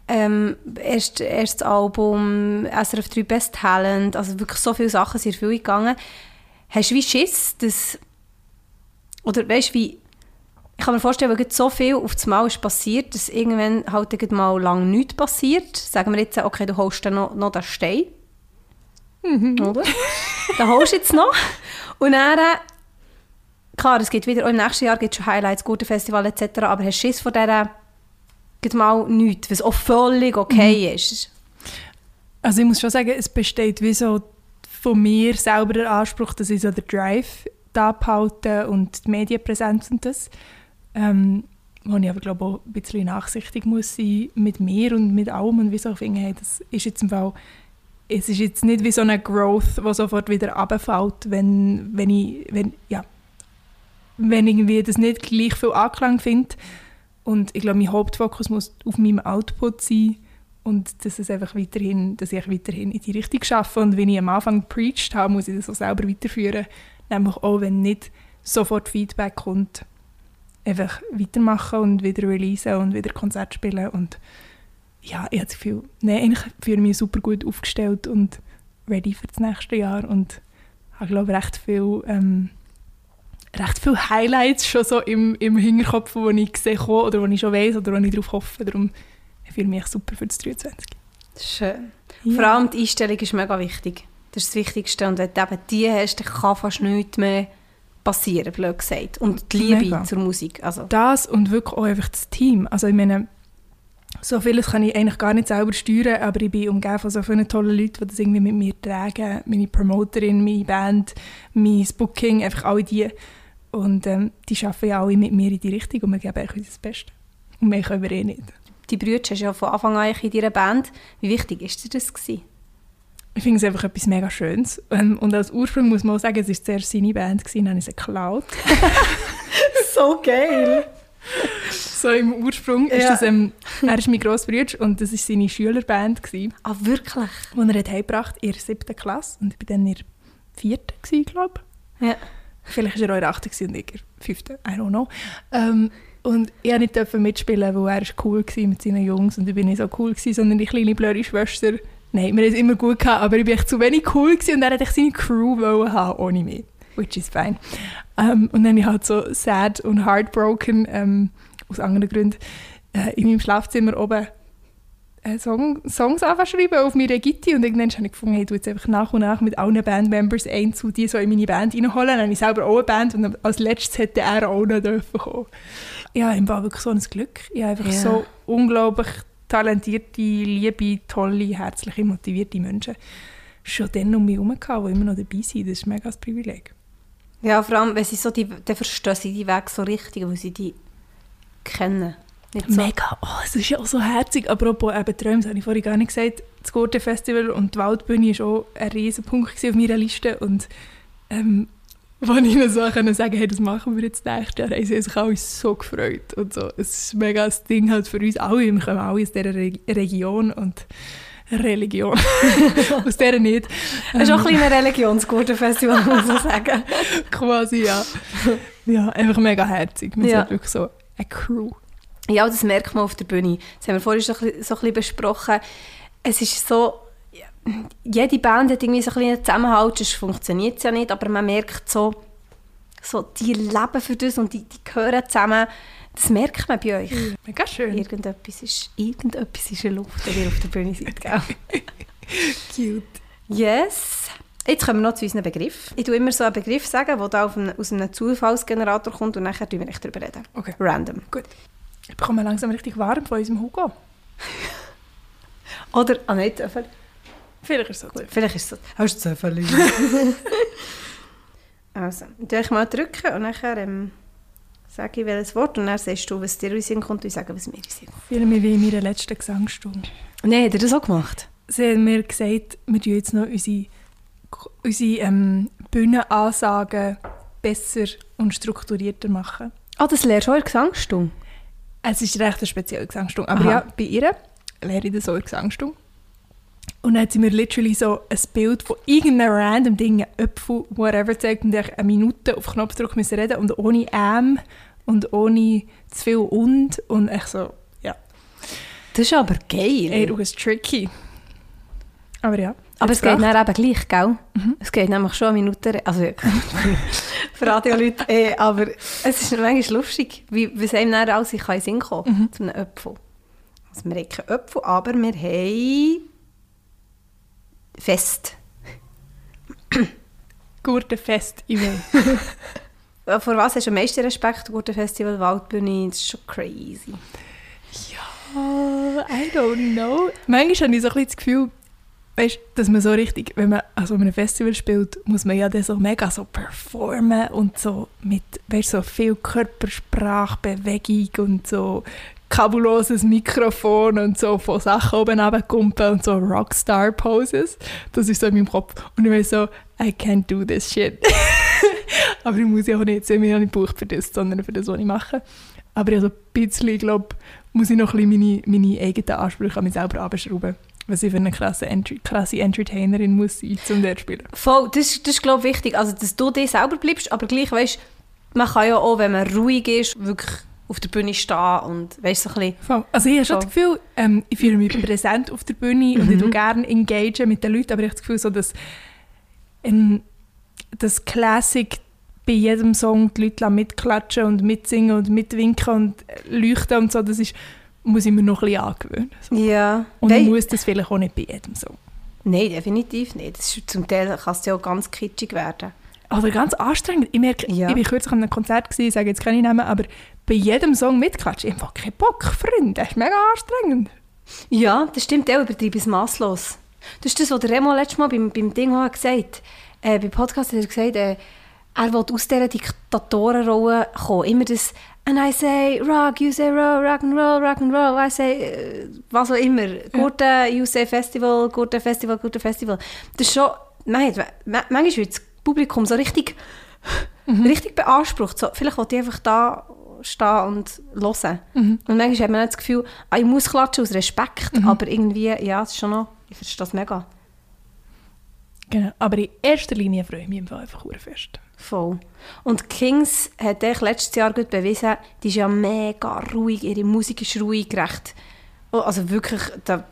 ähm, erst, erstes Album, SRF 3 Best Talent, also wirklich so viele Sachen sind viel gegangen. Hast du wie Schiss, dass, oder weißt du, wie, ich kann mir vorstellen, weil so viel auf das Mal ist passiert, dass irgendwann halt mal lang nichts passiert. Sagen wir jetzt, okay, du holst dann noch, noch den Stein. Mhm. Oder? den holst du jetzt noch. Und dann, klar, es geht wieder, im nächsten Jahr gibt es schon Highlights, gute Festival etc., aber hast du Schiss vor dieser mal nichts, was auch völlig okay mhm. ist. Also ich muss schon sagen, es besteht wie so von mir selber der Anspruch, dass ich so den Drive da behalte und die Medienpräsenz und das. Ähm, wo ich aber glaube auch ein bisschen nachsichtig muss sein mit mir und mit allem und wieso ich finde, hey, das ist jetzt im Fall es ist jetzt nicht wie so eine Growth, die sofort wieder runterfällt, wenn, wenn ich wenn, ja, wenn irgendwie das nicht gleich viel Anklang finde, und ich glaube, mein Hauptfokus muss auf meinem Output sein und dass, es einfach weiterhin, dass ich weiterhin in die Richtung schaffe. Und wenn ich am Anfang preached habe, muss ich das auch selber weiterführen. Nämlich auch, wenn nicht sofort Feedback kommt, einfach weitermachen und wieder releasen und wieder Konzert spielen. Und ja, ich habe das Gefühl, nee, eigentlich fühle ich mich super gut aufgestellt und ready für das nächste Jahr und habe, glaube ich, recht viel... Ähm, recht viele Highlights schon so im, im Hinterkopf, die ich gesehen habe oder die ich schon weiß oder wo ich darauf hoffe. Darum fühle ich mich super für das 23. Schön. Ja. Vor allem die Einstellung ist mega wichtig. Das ist das Wichtigste. Und wenn du eben die hast, dann kann fast nichts mehr passieren, blöd gesagt. Und die Liebe mega. zur Musik. Also. Das und wirklich auch einfach das Team. Also ich meine, so vieles kann ich eigentlich gar nicht selber steuern, aber ich bin umgeben von so vielen tollen Leuten, die das irgendwie mit mir tragen. Meine Promoterin, meine Band, mein Booking, einfach all die Und ähm, die arbeiten ja alle mit mir in die Richtung und wir geben eigentlich unser Bestes. Und mehr können wir eh nicht. Die Brüder hast ja von Anfang an in deiner Band. Wie wichtig war dir das? Gewesen? Ich finde es einfach etwas mega Schönes. Ähm, und als Ursprung muss man auch sagen, es war zuerst seine Band, gewesen, dann habe ich sie geklaut. so geil! so im Ursprung Ja. ist das, ähm, er ist mein Grossbruder und das war seine Schülerband, gewesen, Ah, wirklich? die er hat in der siebten Klasse. Und ich war dann in der vierten, glaube ich. Ja. Vielleicht war er auch in der und ich in der fünften, I don't know. Ähm, und ich durfte nicht dürfen mitspielen, weil er cool war mit seinen Jungs und ich bin nicht so cool, gewesen, sondern die kleine blöde Schwester. Nein, wir haben es immer gut gehabt, aber ich echt zu wenig cool gewesen und er wollte seine Crew wollen haben, ohne mich. Which is fine. Ähm, und dann habe ich halt so sad und heartbroken, ähm, aus anderen Gründen, äh, in meinem Schlafzimmer oben Song, Songs anfangen auf meine Gitti und irgendwann habe ich gefunden, hey, du jetzt einfach nach und nach mit allen Bandmembers ein zu die so in meine Band reinholen. Dann habe ich selber auch eine Band und als letztes hätte er auch noch dürfen kommen. Ja, im war wirklich so ein Glück. Ich habe einfach Ja. so unglaublich talentierte, liebe, tolle, herzliche, motivierte Menschen schon dann um mich herum gehabt, die immer noch dabei sind. Das ist mega das Privileg. Ja, vor allem, wenn sie so die, dann verstehen sie die Weg so richtig, weil sie die kennen. Nicht so. Mega, oh, es ist ja auch so herzig. Apropos eben Träume, das habe ich vorhin gar nicht gesagt. Das Gurten Festival und die Waldbühne war auch ein riesen Punkt gewesen auf meiner Liste. Und ähm, wenn ich ihnen so können sagen hey, das machen wir jetzt nächstes Jahr, haben sie sich alle so gefreut. Und so. Es ist mega das Ding halt für uns alle. Wir kommen alle aus dieser Re Region und Religion. aus dieser nicht. Es ist auch ein kleines Religionsgurtenfestival, muss man sagen. Quasi, ja. Ja, einfach mega herzig. Wir Ja. sind wirklich so eine Crew. Ja, das merkt man auf der Bühne. Das haben wir vorhin bisschen, so ein bisschen besprochen. Es ist so, jede Band hat irgendwie so ein bisschen Zusammenhalt, sonst funktioniert es ja nicht, aber man merkt so, so die leben für das und die, die gehören zusammen. Das merkt man bei euch. Mega schön. Irgendetwas ist, irgendetwas ist in der Luft, wenn ihr auf der Bühne seid, gell? Cute. Yes. Jetzt kommen wir noch zu unseren Begriff. Ich tue immer so einen Begriff sagen, der da auf einem, aus einem Zufallsgenerator kommt und nachher tun wir nicht darüber reden. Okay. Random. Gut. Ich bekomme langsam richtig warm von unserem Hugo. Oder, ah nein, Töffel. Vielleicht ist es so gut. Vielleicht ist es so. Hast du Töffel? also, tue ich mal drücken und nachher ähm, sage ich welches Wort und dann sagst du, was dir in Sinn kommt und ich sage, was mir in Sinn kommt. Fühle mich wie in meiner letzten Gesangsstunde. Nein, hat er das auch gemacht? Sie haben mir gesagt, wir tun jetzt noch unsere, unsere ähm, Bühnenansagen besser und strukturierter machen. Ah, das lernst du auch in der Gesangsstunde? Es ist recht eine spezielle Gesangsstunde. Aber Aha. ja, bei ihr lehre ich das auch in Gesangsstunde. Und dann hat sie mir literally so ein Bild von irgendeinem random Ding, ein Apfel, whatever, gezeigt und ich eine Minute auf Knopfdruck müssen reden und ohne «ähm» und ohne zu viel «und» und ich so, ja. Das ist aber geil. Ey, du bist tricky. Aber ja. Aber es geht dann eben gleich, gell? Es geht nämlich schon eine Minute, also für Radioleute, eh, aber es ist manchmal lustig, wie, wie einem dann alles in den Sinn kommen zu einem Apfel. Also wir haben keinen Apfel, aber wir haben Fest. Gurtenfestival. Äh, Vor was hast du am meisten Respekt? Gute Festival, Waldbühne, das ist schon crazy. ja, I don't know. Manchmal habe ich so ein bisschen das Gefühl, weißt, dass man so richtig, wenn man an einem Festival spielt, muss man ja dann so mega so performen und so mit, weißt, so viel Körpersprache, Bewegung und so kabelloses Mikrofon und so von Sachen oben runterkumpen und so Rockstar-Poses. Das ist so in meinem Kopf. Und ich weiß so, I can't do this shit. Aber ich muss ja auch nicht, ich ja nicht gebucht für das, sondern für das, was ich mache. Aber also ein bisschen, ich glaube, muss ich noch ein bisschen meine, meine eigenen Ansprüche an mich selber abschrauben. Was ich für eine krasse, krasse Entertainerin muss sein, um dort zu spielen. Voll, das, das ist glaube ich wichtig, also dass du dir selber bleibst, aber gleich weißt, man kann ja auch, wenn man ruhig ist, wirklich auf der Bühne stehen und weißt so ein bisschen, Voll. Also ich habe schon das Gefühl, ähm, ich fühle mich präsent auf der Bühne und ich tue gerne engagieren mit den Leuten, aber ich habe das Gefühl, so, dass ähm, das Classic bei jedem Song die Leute mitklatschen und mitsingen und mitwinken und leuchten und so, das ist, muss ich mir noch ein bisschen angewöhnen. So. ja. Und ich muss das vielleicht auch nicht bei jedem Song. Nein, definitiv nicht. Das ist, zum Teil kann es ja auch ganz kitschig werden. Oder ganz anstrengend. Ich merke, Ja. ich war kürzlich an einem Konzert, gewesen, ich sage jetzt keine Namen, aber bei jedem Song mitklatschen, ich habe einfach keinen Bock, Freunde. Das ist mega anstrengend. Ja, das stimmt auch, übertreibe es masslos. Das ist das, was der Remo letztes Mal beim, beim Ding auch gesagt hat. Äh, beim Podcast hat er gesagt, äh, er will aus dieser Diktatorenrolle kommen. Immer das «And I say rock, you say roll, rock and roll, rock and roll, I say...» äh, was auch immer. Gute, you say festival, gute Festival, gute Festival. Das ist schon... Nein, manchmal wird das Publikum so richtig, mhm. richtig beansprucht. So, vielleicht will ich einfach da stehen und hören. Mhm. Und manchmal hat man das Gefühl, ah, ich muss klatschen aus Respekt, mhm. aber irgendwie, ja, es ist schon noch, ich verstehe das mega. Genau, aber in erster Linie freue ich mich einfach fest. Voll. Und Kings hat ich letztes Jahr gut bewiesen, die ist ja mega ruhig, ihre Musik ist ruhig, recht, oh, also wirklich, da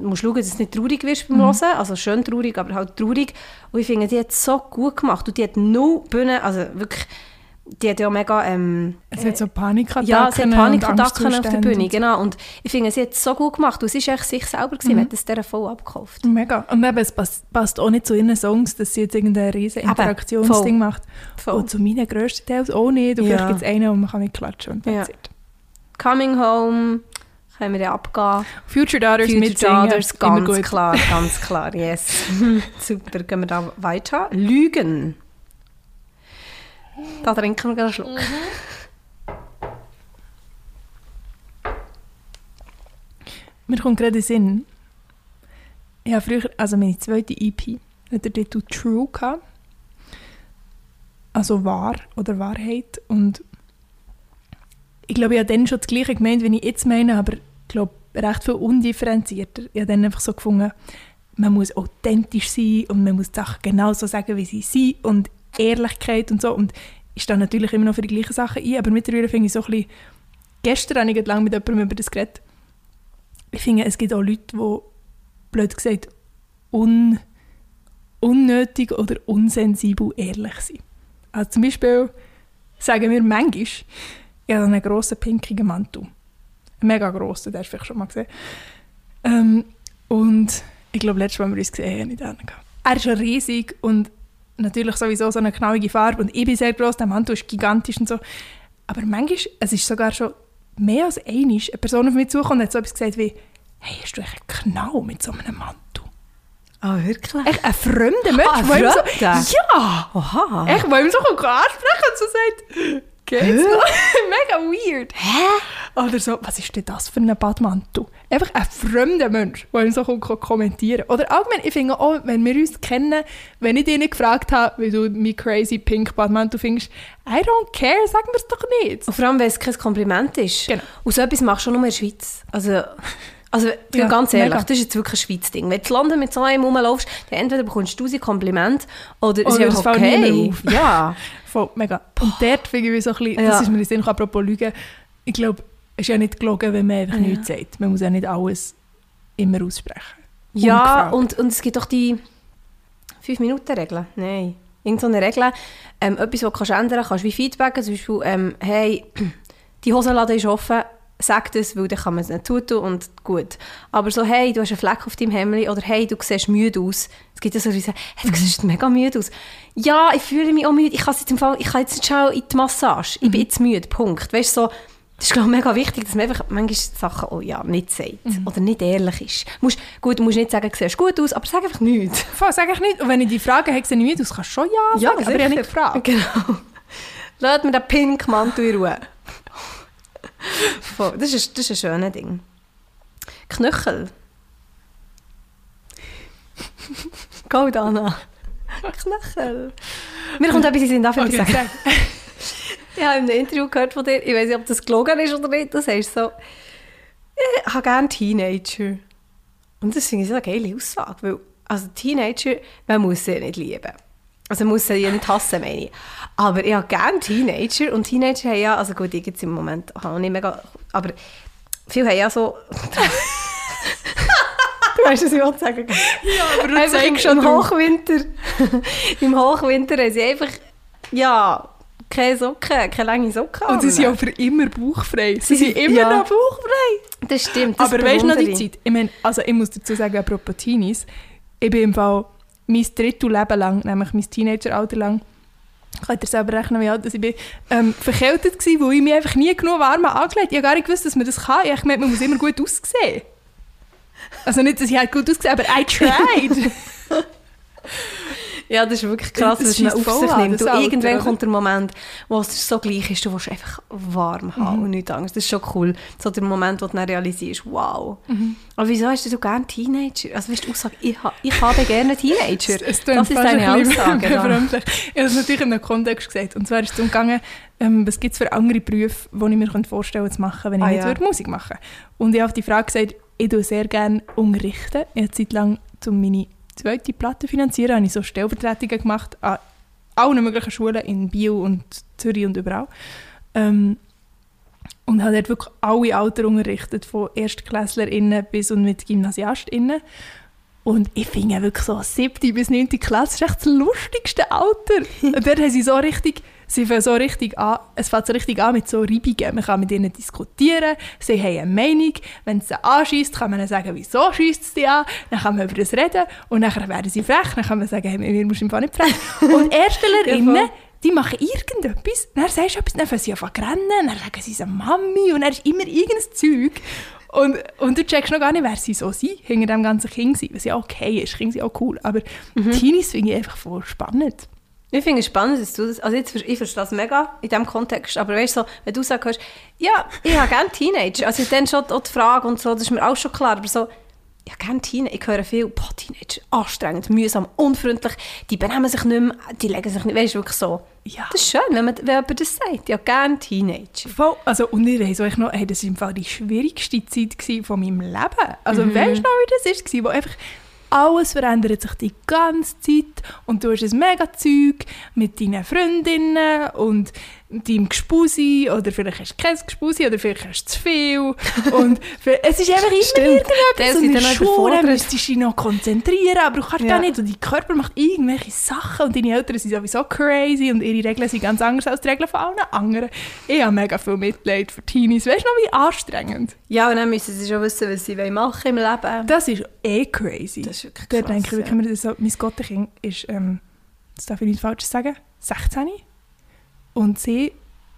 musst schauen, dass du nicht traurig wirst beim mhm. Hören, also schön traurig, aber halt traurig. Und ich finde, die hat es so gut gemacht und die hat null Bühne, also wirklich die hat ja mega... Ähm, es hat so Panikattacken Ja, sie hat Panikattacken auf der Bühne, genau. Und ich finde, sie hat es so gut gemacht. Und sie war sich selber, gewesen, mhm. hat es der voll abgekauft. Mega. Und eben, es passt, passt auch nicht zu ihren Songs, dass sie jetzt irgendein riesen Interaktionsding macht. Voll. Und zu meinen grössten Teils auch nicht. Und ja. vielleicht gibt es einen, wo man mit klatschen und ja. Coming Home können wir ja abgehen. Future Daughters Future mit Daughters, ganz klar, ganz klar, yes. Super, gehen wir da weiter. Lügen. Da trinken wir einen Schluck. Mhm. Mir kommt gerade in den Sinn, ich habe früher, also meine zweite EP, hat der Titel True gehabt. Also wahr oder Wahrheit. Und ich glaube, ich habe dann schon das Gleiche gemeint, wie ich jetzt meine, aber ich glaube, recht viel undifferenzierter. Ich habe dann einfach so gefunden, man muss authentisch sein und man muss die Sachen genau so sagen, wie sie sind und Ehrlichkeit und so. Und ich stehe natürlich immer noch für die gleichen Sachen ein, aber mittlerweile finde ich so ein bisschen, gestern habe ich lange mit jemandem über das geredet, ich finde, es gibt auch Leute, die, blöd gesagt, un, unnötig oder unsensibel ehrlich sind. Also zum Beispiel sagen wir manchmal, ich habe einen grossen pinkigen Mantel. Einen mega grossen, den hast du schon mal gesehen. Ähm, und ich glaube, letztes Mal, als wir uns gesehen haben, nicht Er ist riesig und natürlich sowieso so eine knallige Farbe und ich bin sehr groß, der Mantel ist gigantisch und so. Aber manchmal, es ist sogar schon mehr als einmal, eine Person auf mich zukommt und hat so etwas gesagt wie «Hey, hast du einen Knall mit so einem Mantel?» Ah, oh, wirklich? Echt ein fremder Mensch, ah, der so, Ja! Oha! Echt, der ihm so ansprechen und so sagt Geht's Mega weird. Hä? Oder so, was ist denn das für ein Badmantel? Einfach ein fremder Mensch, der ihm so kommentieren kann. Oder allgemein, ich finde auch, wenn wir uns kennen, wenn ich dich nicht gefragt habe, wie du mein crazy pink Badmantel findest, I don't care, sag mir es doch nicht. Und vor allem, wenn es kein Kompliment ist. Genau. Und so etwas machst du nur in der Schweiz. Also... Also ja, ganz ehrlich, mega. das ist jetzt wirklich ein Schweiz Ding. Wenn du in London mit so einem rumlaufst, dann entweder bekommst du tausend Komplimente oder, es ist einfach okay. Ja. Voll, mega. Und dort finde ich so ein bisschen, ja. das ist mir in Sinn, apropos Lügen, ich glaube, ist ja nicht gelogen, wenn man einfach ja. nichts sagt. Man muss ja nicht alles immer aussprechen. Ja, und, und es gibt doch die 5-Minuten-Regel. Nein. Irgendeine Regel. Ähm, etwas, was du ändern kannst, wie Feedback. Zum Beispiel, ähm, hey, die Hosenlade ist offen, sag das, weil dann kann man es nicht tun und gut. Aber so, hey, du hast einen Fleck auf deinem Hemd oder hey, du siehst müde aus. Es gibt ja so, sagen, hey, du siehst mega müde aus. Ja, ich fühle mich auch müde. Ich kann jetzt, im Fall, ich kann jetzt nicht schauen in die Massage. Ich bin mhm. jetzt müde, Punkt. Weißt so, das ist glaube ich, mega wichtig, dass man einfach manchmal Sachen oh ja, nicht sagt mhm. oder nicht ehrlich ist. Musst, gut, du musst nicht sagen, du siehst gut aus, aber sag einfach nichts. Voll, sag einfach nichts. Und wenn ich die Frage habe, sehe müde aus, kannst du schon ja, ja sagen, aber ich habe nicht gefragt. Genau. Lass mir den Pink Mantel in Ruhe. das, ist, das ist ein schönes Ding. Knöchel. Go, Dana. Knöchel. Mir kommt etwas in den dafür okay, sagen. Ich habe in einem Interview gehört von dir, ich weiß nicht, ob das gelogen ist oder nicht, du sagst so, ich habe gerne Teenager. Und das finde ich so eine geile Aussage, weil also Teenager, man muss sie nicht lieben. Also man muss sie ja nicht hassen, meine ich. Aber ich habe gerne Teenager und Teenager haben ja, also gut, ich jetzt im Moment auch nicht mega, aber viele haben ja so... du weißt, was ich wollte sagen. Ja, aber du im, schon im Hochwinter, im Hochwinter haben sie einfach, ja, keine Socken, keine lange Socken Und sie sind ja für immer bauchfrei. Sie, sie sind immer ja. noch bauchfrei. Das stimmt, das Aber weißt du noch die Zeit? Ich meine, also ich muss dazu sagen, apropos Teenies, ich bin im Fall mein drittes Leben lang, nämlich mein Teenageralter lang, könnt ihr selber rechnen, wie alt ich bin, ähm, verkältet gewesen, weil ich mich einfach nie genug warm angelegt Ich habe gar nicht gewusst, dass man das kann. Ich habe gemeint, man muss immer gut aussehen. Also nicht, dass ich halt gut aussehe, aber I tried. Ja, das ist wirklich krass, Das was man auf sich nimmt. das Und irgendwann oder? kommt der Moment, wo es so gleich ist, du willst einfach warm haben und nichts anderes. Das ist schon cool. So der Moment, wo du dann realisierst, wow. Aber wieso hast du so gerne Teenager? Also weißt du, Aussage, ich, ha, ich habe gerne Teenager. Es das klingt ist deine Aussage. befremdlich. Ich habe es natürlich in einem Kontext gesagt. Und zwar ist es darum gegangen, ähm, was gibt es für andere Berufe, die ich mir könnte vorstellen zu machen, wenn ich Ah, nicht ja. würde Musik machen Und ich habe auf die Frage gesagt, ich tue sehr gerne unterrichten. Ich habe Zeit lang, um meine zweite Platte finanzieren, habe ich so Stellvertretungen gemacht an allen möglichen Schulen in Biel und Zürich und überall. Ähm, und habe dort wirklich alle Alter unterrichtet, von ErstklässlerInnen bis und mit GymnasiastInnen. Und ich finde wirklich so 7. bis 9. Klasse ist echt das lustigste Alter. Und dort haben sie so richtig, sie fangen so richtig an, es fängt so richtig an mit so Reibungen. Man kann mit ihnen diskutieren, sie haben eine Meinung. Wenn es sie anschießt, kann man ihnen sagen, wieso schießt es die an. Dann kann man über das reden und dann werden sie frech. Dann kann man sagen, hey, du im Fall nicht frech. Und voll. die machen irgendetwas, dann sagst du etwas, dann fangen sie an zu rennen, dann sagen sie so Mami und dann ist immer irgendein Zeug. Und, und du checkst noch gar nicht, wer sie so sind, hinter dem ganzen Kind sind, was ja okay ist, Kinder sind auch cool, aber Teenies finde ich einfach voll spannend. Ich finde es spannend, dass du das, also jetzt, ich verstehe das mega in diesem Kontext, aber weißt du, so, wenn du sagst, ja, ich habe gerne Teenager, also dann schon auch die Frage und so, das ist mir auch schon klar, aber so, ich habe gerne Teenager, ich höre viel, boah, Teenager, anstrengend, mühsam, unfreundlich, die benehmen sich nicht mehr, die legen sich nicht, weißt du, wirklich so. Ja. Das ist schön, wenn, man, wenn jemand das sagt, ich habe gerne Teenager. Voll, also, und ich weiss auch noch, hey, das war im Fall die schwierigste Zeit von meinem Leben. Also weißt du noch, wie das war? Wo einfach alles verändert sich die ganze Zeit. Und du hast ein mega Zeug mit deinen Freundinnen und deinem Gespusi oder vielleicht hast du kein Gespusi oder vielleicht hast du zu viel und für, es ist einfach immer Stimmt. irgendetwas und in dann der Schule müsstest du dich noch konzentrieren, aber du kannst Ja. gar nicht und dein Körper macht irgendwelche Sachen und deine Eltern sind sowieso crazy und ihre Regeln sind ganz anders als die Regeln von allen anderen. Ich habe mega viel Mitleid für Teenies. Weißt du noch, wie anstrengend? Ja, und dann müssen sie schon wissen, was sie machen im Leben. Das ist eh crazy. Das ist wirklich Da krass, denke ich wirklich ja. immer, so, mein Gottenkind ist, ähm, das darf ich nicht falsch sagen, 16. Und sie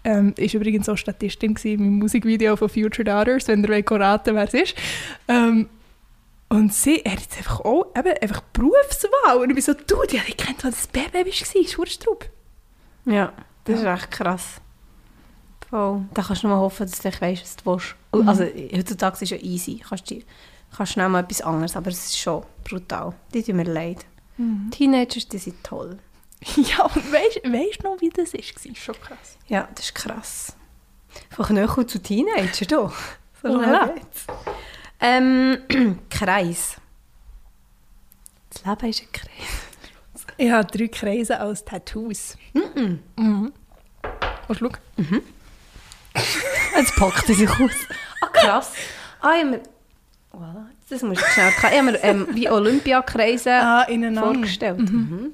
ähm, ist übrigens so Statistin im Musikvideo von Future Daughters, wenn ihr wollt raten wer es ist. Ähm, und sie hat jetzt einfach auch eben, einfach Berufswahl. Und ich bin so, du, die habe ich kennt, als das Baby warst, Schurstrup. Ja, das ist echt krass. Voll. Da kannst du nur hoffen, dass du weißt, was du willst. Und Also, heutzutage ist es ja easy. Kannst du kannst schnell mal etwas anderes, aber es ist schon brutal. Die tun mir leid. Teenagers, die sind toll. Ja, und weißt du noch, wie das war? Schon krass. Ja, das ist krass. Von Knöchel zu Teenager, doch. So Voilà. geht's. Ähm, Kreis. Das Leben ist ein Kreis. Ich habe drei Kreise als Tattoos. Mhm. Willst du schauen? Jetzt packt er sich aus. Ah, krass. Ah, ich mir... Voilà. Das muss ich schnell... Ich habe mir ähm, wie Olympiakreise Ah, vorgestellt. Mhm.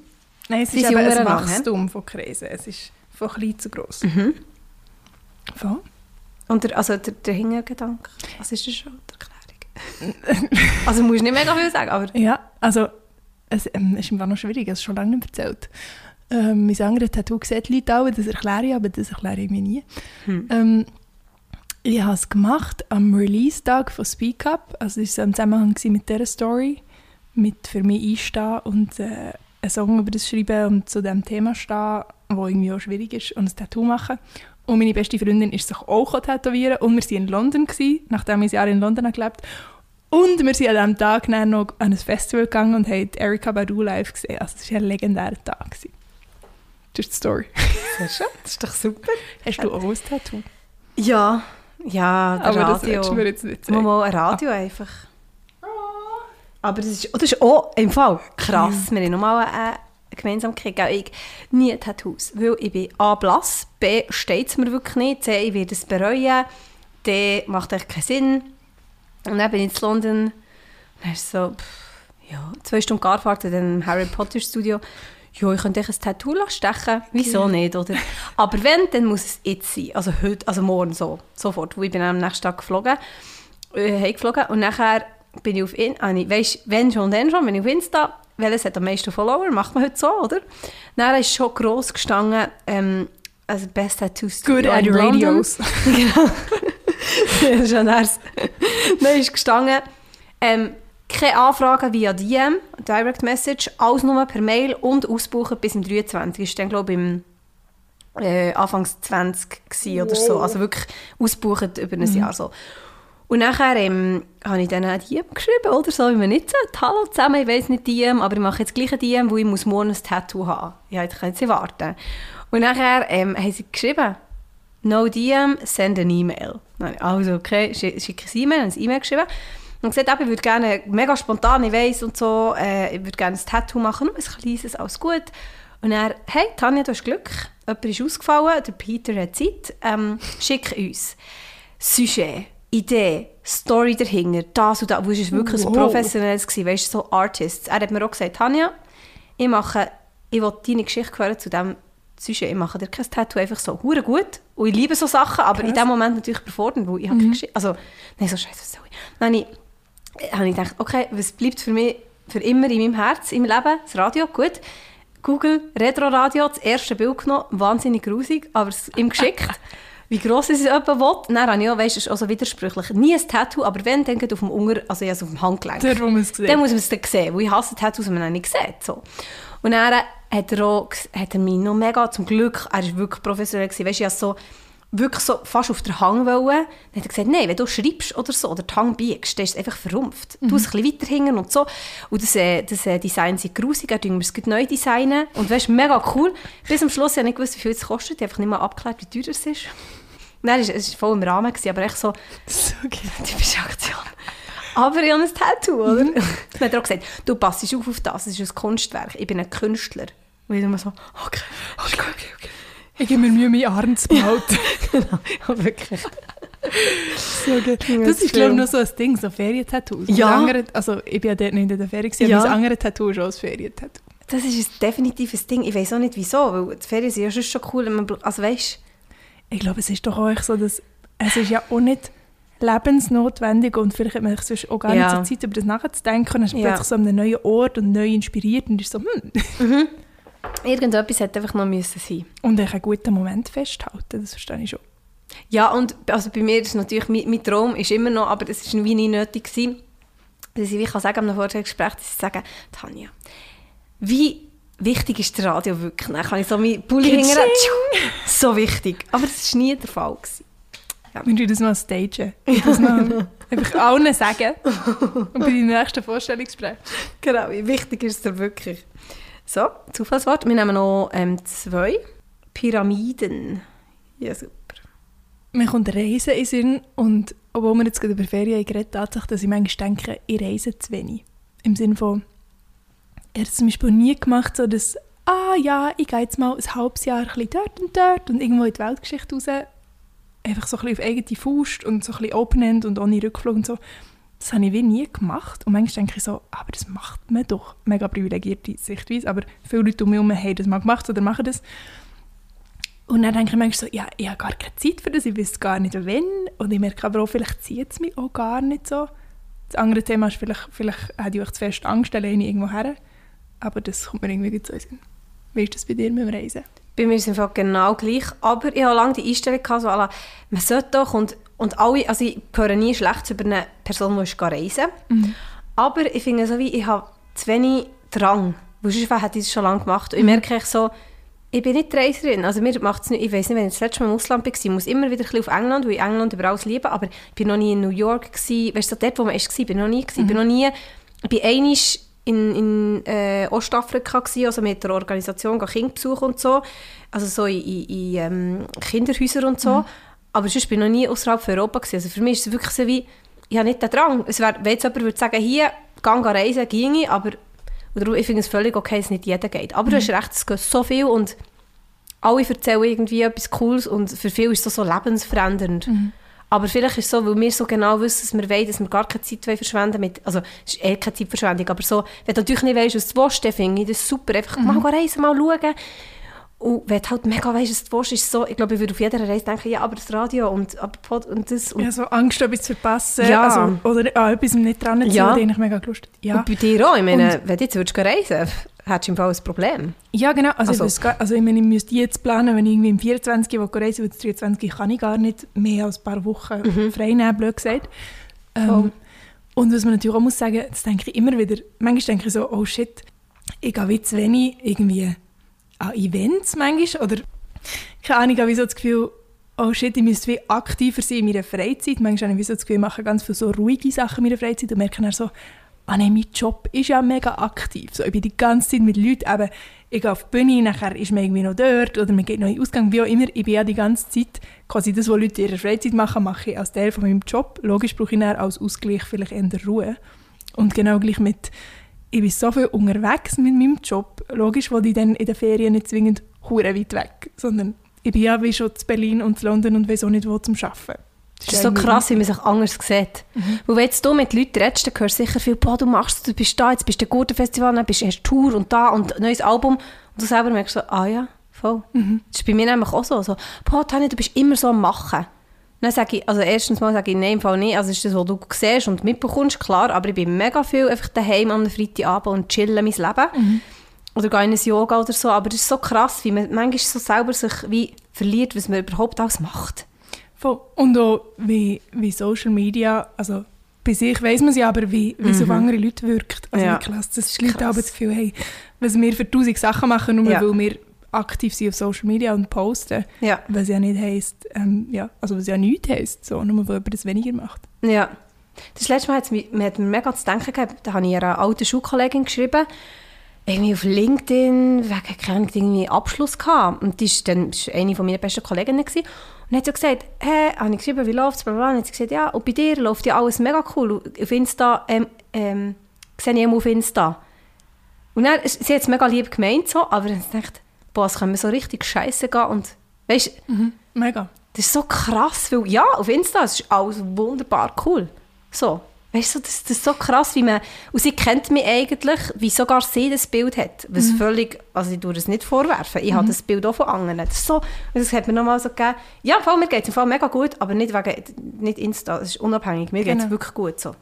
Nein, es Sie ist eben ein? Wachstum von Kreisen. Es ist von klein zu gross. Mhm. Voll. Und der, also der, der Hintergedanke, was ist das schon, die Erklärung? also musst nicht mega viel sagen, aber... Ja, also es ähm, ist Fall noch schwierig, es schon lange nicht erzählt. Ähm, mein anderes Tattoo sieht Leute auch, das erkläre ich, aber das erkläre ich mir nie. Hm. Ähm, ich habe es gemacht am Release-Tag von Speak Up. Also es war im Zusammenhang mit dieser Story, mit für mich einstehen und äh, einen Song über das schreiben und zu diesem Thema stehen, wo irgendwie auch schwierig ist, und ein Tattoo machen. Und meine beste Freundin ist sich auch tätowieren und wir waren in London, gewesen, nachdem ich ein Jahr in London gelebt Und wir sind an diesem Tag dann noch an ein Festival gegangen und haben Erika Badu live gesehen. Also es war ein legendärer Tag. Gewesen. Das ist die Story. Sehr schön, das ist doch super. Hast du auch ein Tattoo? Ja, ja, der Aber das Radio. willst du mir jetzt nicht sagen. mal ein Radio einfach. Aber das ist, oh, das ist auch im Fall krass. Wir haben nochmal eine Gemeinsamkeit. gell? Ich nie Tattoos, weil ich bin A blass, B steht es mir wirklich nicht, C ich werde es bereuen, D macht echt keinen Sinn. Und dann bin ich in London und dann ist so, pff, ja, zwei Stunden Garfahrt in dem Harry Potter Studio. Ja, ich könnte euch ein Tattoo lassen stechen. Wieso nicht, oder? Aber wenn, dann muss es jetzt sein. Also heute, also morgen so, sofort. Weil ich bin am nächsten Tag geflogen, äh, heimgeflogen und nachher bin ich auf, in, ah, wenn schon, dann schon, bin ich auf Insta, welches hat am meisten Follower, macht man heute so, oder? Dann ist schon gross gestanden, ähm, also Best Tattoo Studio Good at in radios. Genau. das ist schon nice. Dann ist gestanden, ähm, Keine Anfragen via DM, Direct Message, alles nur per Mail und ausbuchen bis im 23. Das war dann, glaube ich, im äh, Anfangs 20 gewesen oder so. Also wirklich ausbuchen über ein Jahr so. Und nachher ähm, habe ich dann eine DM geschrieben, oder so, wie man nicht sagt. Hallo zusammen, ich weiß nicht DM, aber ich mache jetzt gleich ein DM, wo ich muss morgen ein Tattoo haben Ja, ich kann jetzt warten. Und nachher ähm, haben sie geschrieben, no DM, send an E-Mail. Also, okay, schick schick ein E-Mail, ein E-Mail geschrieben. Und gesagt, ich würde gerne, mega spontan, ich weiss und so, äh, ich würde gerne ein Tattoo machen, nur ein kleines, alles gut. Und er, hey, Tanja, du hast Glück, jemand ist ausgefallen, der Peter hat Zeit, ähm, schick uns Sujet, Idee, Story dahinter, das und das, wo es wirklich so Wow. professionelles gewesen, weißt du, so Artists. Er hat mir auch gesagt, Tanja, ich mache, ich will deine Geschichte hören zu dem Sujet, ich mache dir kein Tattoo, einfach so, hure gut. Und ich liebe so Sachen, aber in Krass. dem Moment natürlich überfordert, weil ich habe keine Geschichte, also, nein, so scheiße, was soll ich? Dann habe ich, habe ich gedacht, okay, was bleibt für mich für immer in meinem Herz, im Leben? Das Radio, gut. Google, Retro-Radio, das erste Bild genommen, wahnsinnig grusig, aber es ihm geschickt. Wie gross ist es jemand will. Dann habe ich auch, weißt du, es ist auch so widersprüchlich. Nie ein Tattoo, aber wenn, dann geht auf dem Unger, also ich es auf dem Handgelenk. Dort, wo man es sieht. Dann muss man es dann sehen, weil ich hasse Tattoos, die man dann nicht sieht. So. Und dann hat er, auch, hat er mich noch mega, zum Glück, er war wirklich professionell, gewesen, weißt, du, ich so, wirklich so fast auf der Hang wollen. Dann hat er gesagt, nein, wenn du schreibst oder so, oder die Hang biegst, dann ist es einfach verrumpft. Du es ein bisschen weiter hinten und so. Und das, äh, das äh, Design sind grusig, er tun wir es neu designen. Und weißt, mega cool. Bis am Schluss habe ich nicht gewusst, wie viel es kostet. Ich habe einfach nicht mal abgeklärt, wie teuer es ist. Nein, es war- voll im Rahmen, gewesen, aber echt so, so typische Aktion. Aber ich habe ein Tattoo, oder? Dann hat er auch gesagt, du passest auf auf das, es ist ein Kunstwerk, ich bin ein Künstler. Und ich immer so, okay, okay, okay, okay. Ich gebe mir Mühe, meinen Arm zu behalten. genau, ja, wirklich. so Das das ist, glaube ich, noch so ein Ding, so Ferientattoos. Ja. Andere, also ich bin ja dort nicht in der Ferie, gewesen, Ja. aber das andere Tattoo ist auch ein Ferientattoo. Das ist ein definitives Ding, ich weiß auch nicht wieso, weil die Ferien sind ja schon cool, wenn man, bl- also weißt Ich glaube, es ist doch auch echt so, dass es ist ja auch nicht lebensnotwendig und vielleicht hat man sich sonst auch gar Ja. nicht so Zeit, über das nachzudenken und dann ist man Ja. plötzlich so an einem neuen Ort und neu inspiriert und ist so, hm. irgendetwas hätte einfach noch müssen sein. Und ich einen guten Moment festhalten, das verstehe ich schon. Ja, und also bei mir ist natürlich, mein, mein Traum ist immer noch, aber es war wie nie nötig, gewesen, dass ich wie kann sagen, am Vorstellungsgespräch, dass ich sage, Tanja, wie wichtig ist das Radio wirklich? Dann kann ich so mein Pulli hängen, so wichtig. Aber das war nie der Fall. Gewesen. Wir müssen das mal stagen. Ich das mal einfach allen sagen. Und bei deinem nächsten Vorstellungsgespräch. Genau, wie wichtig ist es wirklich? So, Zufallswort. Wir nehmen noch ähm, zwei. Pyramiden. Ja, super. Mir kommt Reisen in Sinn und obwohl wir jetzt gerade über Ferien geredet haben, dass ich manchmal denke, ich reise zu wenig. Im Sinne von, ich habe es zum Beispiel nie gemacht, so dass, ah ja, ich gehe jetzt mal ein halbes Jahr ein dort und dort und irgendwo in die Weltgeschichte raus. Einfach so ein auf eigene Faust und so ein bisschen open-end und ohne Rückflug und so. Das habe ich wie nie gemacht. Und manchmal denke ich so, aber das macht man doch. Mega privilegierte Sichtweise. Aber viele Leute um mich herum haben das mal gemacht oder machen das. Und dann denke ich manchmal so, ja, ich habe gar keine Zeit für das, ich weiß gar nicht, wann. Und ich merke aber auch, vielleicht zieht es mich auch gar nicht so. Das andere Thema ist, vielleicht, vielleicht hätte ich euch zu fest Angst, alleine irgendwo her. Aber das kommt mir irgendwie den Sinn. Wie ist das bei dir mit dem Reisen? Bei mir ist es im genau gleich. Aber ich hatte lange die Einstellung, gehabt, so, la, man sollte doch, und, und alle, also ich höre nie schlecht über eine Person, die reisen Aber ich finde so wie, ich habe zu wenig Drang. Weil sonst hätte ich das schon lange gemacht. Und ich merke echt so, ich bin nicht Reiserin. Also mir macht's nicht, ich weiß nicht, wenn ich das letzte Mal im Ausland war, ich muss immer wieder ein bisschen auf England, weil ich England über alles liebe, aber ich bin noch nie in New York gewesen. Weißt du, dort, wo man war, bin ich noch nie gewesen. Ich bin noch nie, ich bin einmal in, in äh, Ostafrika gewesen, also mit der Organisation besuchen und so, also so in, in, ähm, Kinderhäusern und so. Aber sonst bin ich noch nie außerhalb von Europa gewesen. Also für mich ist es wirklich so wie, ich habe nicht den Drang. Es wär, wenn jetzt jemand würde sagen, hier, geh reisen, ginge, aber und darum, ich finde es völlig okay, dass nicht jeder geht. Aber du hast recht, es geht so viel und alle erzählen irgendwie etwas Cooles und für viele ist es so, so lebensverändernd. Aber vielleicht ist es so, weil wir so genau wissen, dass wir wollen, dass wir gar keine Zeit wollen verschwenden mit, also es ist eh keine Zeitverschwendung, aber so, wenn du natürlich nicht weißt, was du willst, dann finde ich das super. Einfach mal reisen, mal schauen. Und wenn du halt mega weißt, was du willst, ist so, ich glaube, ich würde auf jeder Reise denken, ja, aber das Radio und, aber Pod und das. Und, Ja, so Angst, etwas zu verpassen. Ja. Also, oder an etwas nicht dran zu Ja. ja. ich mega Lust ja. und bei dir auch, ich meine, wenn du jetzt würdest reisen hättest du im Fall ein Problem. ja, genau. Also, Also- Ich, also ich, meine, ich müsste jetzt planen, wenn ich irgendwie im 24 will reisen will, 23 kann ich gar nicht mehr als ein paar Wochen frei nehmen, blöd gesagt. Ähm, Voll. Und was man natürlich auch muss sagen, das denke ich immer wieder, manchmal denke ich so, oh shit, ich gehe zu wenig irgendwie an Events manchmal oder keine Ahnung, ich habe so das Gefühl, oh shit, ich müsste wie aktiver sein in meiner Freizeit. Manchmal habe ich so das Gefühl, ich mache ganz viele so ruhige Sachen in meiner Freizeit und merke dann so, ah nein, mein Job ist ja mega aktiv. So, ich bin die ganze Zeit mit Leuten, eben, ich gehe auf die Bühne, nachher ist man irgendwie noch dort oder man geht noch in den Ausgang, wie auch immer. Ich bin ja die ganze Zeit, quasi das, was Leute in ihrer Freizeit machen, mache ich als Teil von meinem Job. Logisch brauche ich dann als Ausgleich vielleicht eher Ruhe. Und genau gleich mit, ich bin so viel unterwegs mit meinem Job. Logisch, wo ich dann in den Ferien nicht zwingend hure weit weg, sondern ich bin ja wie schon zu Berlin und zu London und weiß nicht, wo zum Arbeiten. Das ist so krass, wie man sich anders sieht. Mhm. Weil wenn jetzt du mit Leuten redest, dann hörst du sicher viel, boah, du machst du bist da, jetzt bist du ein guter Festival, dann bist, hast Tour und da und ein neues Album. Und du selber merkst so, ah ja, voll. Mhm. Das ist bei mir nämlich auch so. so boah, Tanja, du bist immer so am Machen. Dann sage ich, also erstens mal sage ich, nein, im Fall nicht. Also ist das, was du siehst und mitbekommst, klar, aber ich bin mega viel einfach daheim am Freitagabend und chillen mein Leben. Mhm. Oder gehe in ein Yoga oder so. Aber das ist so krass, wie man manchmal so selber sich wie verliert, was man überhaupt alles macht. Und auch wie, wie Social Media, also bei sich weiss man es ja, aber wie, wie es auf mhm. andere Leute wirkt. Also ja. klasse, das ist Leute aber das Gefühl, hey, was wir für tausend Sachen machen, nur ja. weil wir aktiv sind auf Social Media und posten, ja. was ja nicht heisst, ähm, ja, also was ja nichts heisst, so, nur weil jemand das weniger macht. Ja. Das letzte Mal hat mir, hat mir mega zu denken gehabt, da habe ich einer alten Schulkollegin geschrieben, irgendwie auf LinkedIn, wegen irgendwie Abschluss gehabt. Und die ist dann ist eine von meiner besten Kolleginnen gewesen. Und hat so gesagt, hey, habe ich geschrieben, wie läuft es, Und hat sie gesagt, ja, und bei dir läuft ja alles mega cool. Auf Insta, ähm, ähm, sehe ich auf Insta. Und dann, sie hat es mega lieb gemeint, so, aber dann dachte boah, es kann mir so richtig scheiße gehen und, weißt mhm, mega. Das ist so krass, weil, ja, auf Insta ist alles wunderbar cool. So, Weißt du, das, das ist so krass, wie man, und sie kennt mich eigentlich, wie sogar sie das Bild hat, was mhm. völlig, also ich tue das nicht vorwerfen, ich mhm. habe das Bild auch von anderen. Das, so, das hat mir nochmal so gegeben, ja, vor mir geht es im Fall mega gut, aber nicht wegen, nicht Insta, es ist unabhängig, mir genau. geht es wirklich gut so.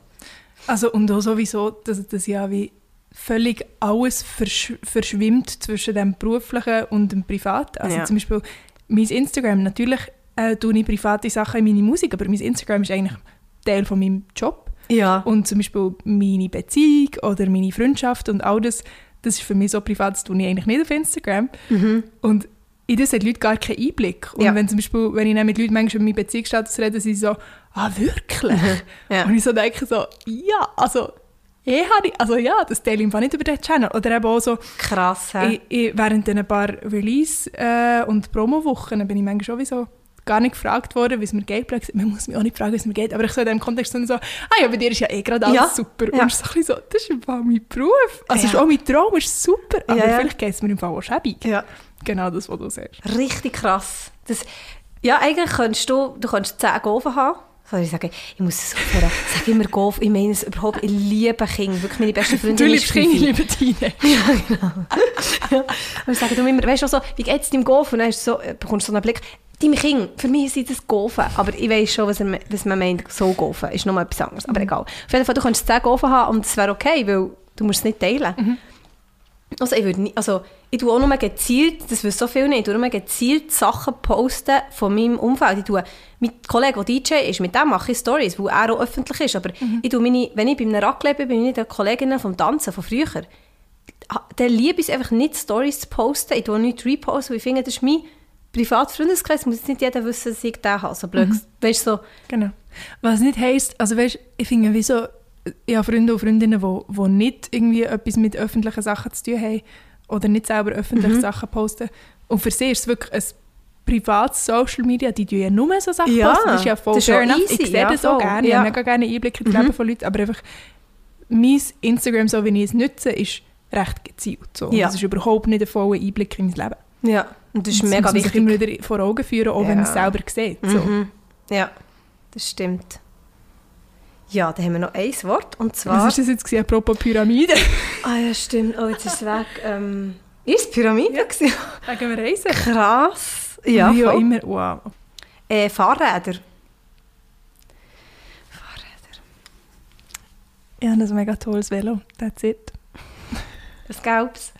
Also und auch sowieso, dass das ja wie völlig alles versch verschwimmt zwischen dem Beruflichen und dem Privaten. Also ja. zum Beispiel mein Instagram, natürlich äh, tue ich private Sachen in meine Musik, aber mein Instagram ist eigentlich Teil von meinem Job. Ja. Und zum Beispiel meine Beziehung oder meine Freundschaft und all das, das ist für mich so privat, das tue ich eigentlich nicht auf Instagram. Mhm. Und in das haben die Leute gar keinen Einblick. Und ja. wenn zum Beispiel, wenn ich mit Leuten manchmal über meinen Beziehungsstatus rede, sind sie so, ah, wirklich? ja. Und ich so denke so, ja, also, eh habe ich, also ja, das teile ich einfach nicht über den Channel. Oder eben auch so, krass, ich, ich, während ein paar Release- äh, und Promo-Wochen bin ich manchmal schon wie so, gar nicht gefragt worden, wie es mir geht. Man muss mich auch nicht fragen, wie es mir geht. Aber ich so in diesem Kontext so, ah ja, bei dir ist ja eh gerade alles ja. super. Und ich so, so, das ist einfach mein Beruf. Also ja. ist auch mein Traum, ist super. Aber ja, vielleicht geht es mir im Fall auch schäbig. Ja. Genau das, was du sagst. Richtig krass. Das, ja, eigentlich könntest du, du könntest 10 Gofen haben. Soll ich sagen, ich muss es aufhören. Ich sage immer Golf, ich meine es überhaupt, ich liebe Kinder, wirklich meine beste Freundin Du liebst Kinder, ich liebe deine. ja, genau. ja. Und ich sage immer, weißt du, so, wie geht es deinem Golf? Und dann so, bekommst du so einen Blick, deinem Kind, für mich sind das Golfen. Aber ich weiß schon, was, er, was man meint, so Golfen. Ist nochmal etwas anderes. Aber mhm. egal. Auf jeden Fall, du kannst 10 Golfen haben und das wäre okay, weil du musst es nicht teilen. Mhm. Also ich würde nicht, also ich tue auch nur gezielt, das wissen so viele nicht, ich tue nur gezielt Sachen posten von meinem Umfeld. Ich tue, mein Kollege, der DJ ist, mit dem mache ich Stories, weil er auch öffentlich ist. Aber mhm. ich tue meine, wenn ich bei einem Raclette bin, bin ich mit Kolleginnen vom Tanzen von früher. Dann liebe ich es einfach nicht, Stories zu posten. Ich tue nichts reposten, weil ich finde, das ist mein Privatfreundeskreis muss jetzt nicht jeder wissen, dass ich den habe. So blöd, mhm. weißt, so. Genau. Was nicht heisst, also weißt, ich finde, wie so, ich habe Freunde und Freundinnen, die, die nicht irgendwie etwas mit öffentlichen Sachen zu tun haben oder nicht selber öffentliche mhm. Sachen posten. Und für sie ist es wirklich ein privates Social Media, die tun ja nur so Sachen ja, posten. Das ist ja voll das easy. Ich sehe ja, das auch gerne. Ja. Ich habe mega gerne Einblick in das mhm. Leben von Leuten, aber einfach mein Instagram, so wie ich es nutze, ist recht gezielt. So. Ja. Das ist überhaupt nicht ein voller Einblick in mein Leben. Ja. Und das ist und mega wichtig. sich immer wieder vor Augen führen, auch ja. wenn man es selber sieht. So. Mhm. Ja, das stimmt. Ja, da haben wir noch ein Wort, und zwar... Was ist das jetzt gewesen, apropos Pyramide? ah ja, stimmt. Oh, jetzt ist es weg. Ähm, ist es Pyramide? Ja. Wegen wir Reisen. Krass. Ja, Wie auch immer. Wow. Äh, Fahrräder. Fahrräder. Ich habe ein mega tolles Velo. That's it. Was Gelbes?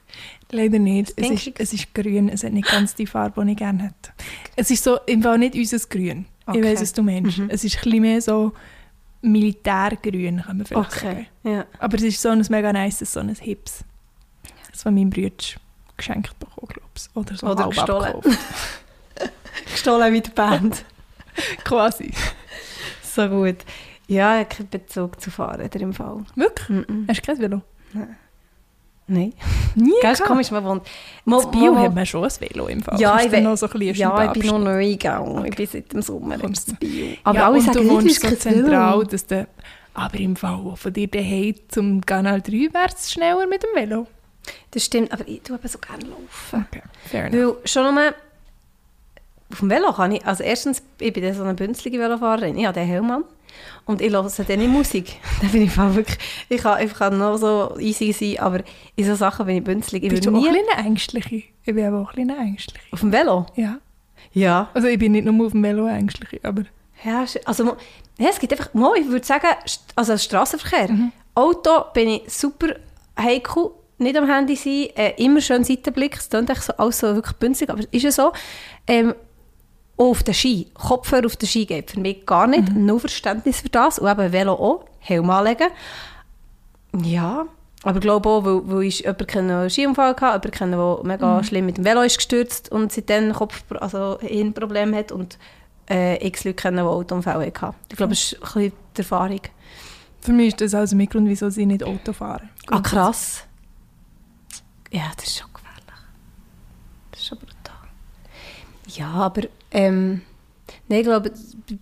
Leider nicht. Es ist, es ist grün. Es hat nicht ganz die Farbe, die ich gerne hätte. Es ist so, im Fall nicht unser Grün. Okay. Ich weiß, was du meinst. Mhm. Es ist ein bisschen mehr so Militärgrün, kann man vielleicht Okay, sagen. ja. Aber es ist so ein mega nice, so ein Hips. Das von meinem Bruder geschenkt bekommen, glaube ich. Oder so Oder gestohlen. Gestohlen mit der Band. Quasi. so gut. Ja, ich habe keinen Bezug zu Fahrrädern im Fall. Wirklich? Mhm. Hast du kein Velo? Nein. Nie Gell, komisch, man wohnt... Mo, In Bio hat man schon ein Velo im Fall. Ja, ich we- noch so ein Ja, ich bin noch neu gegangen. Ich bin seit dem Sommer Kommst in? Bio. Aber ja, alle sagen, du wohnst so zentral, dass du... Aber im Fall von dir daheim zum Kanal 3 wärst schneller mit dem Velo. Das stimmt, aber ich tue eben so gerne laufen. Okay, fair enough. Weil schon nur auf dem Velo kann ich, also erstens, ich bin so eine bünzlige Velofahrerin, ich habe den Helm an und ich höre dann nicht Musik. dann bin ich wirklich, ich kann, ich kann noch so easy sein, aber in so Sachen bin ich bünzlig. Ich Bist du auch nie ein bisschen ängstliche? Ich bin aber auch ein bisschen ängstliche. auf dem Velo? Ja. Ja. Also ich bin nicht nur auf dem Velo ängstliche, aber... Ja, also ja, es gibt einfach, mo, ich würde sagen, also Straßenverkehr. Auto bin ich super heikel, nicht am Handy sein, äh, immer schön Seitenblick, es klingt so, alles so wirklich bünzlig, aber ist ja so. Ähm, auch auf den Ski, Kopfhörer auf den Ski geht für mich gar nicht, nur Verständnis für das und eben Velo auch, Helm anlegen. Ja, aber ich glaube auch, weil, weil ich jemanden kenne, der einen Skiunfall hatte, jemanden kenne, der mega schlimm mit dem Velo ist gestürzt und seitdem Kopf, also Hirnprobleme hat und äh, x Leute kennen, die Autounfälle hatten. Ich glaube, das ist ein bisschen die Erfahrung. Für mich ist das also mein Grund, wieso sie nicht Auto fahren. Ah, krass. Ja, das ist schon gefährlich. Das ist schon brutal. Ja, aber ähm, nein, ich glaube,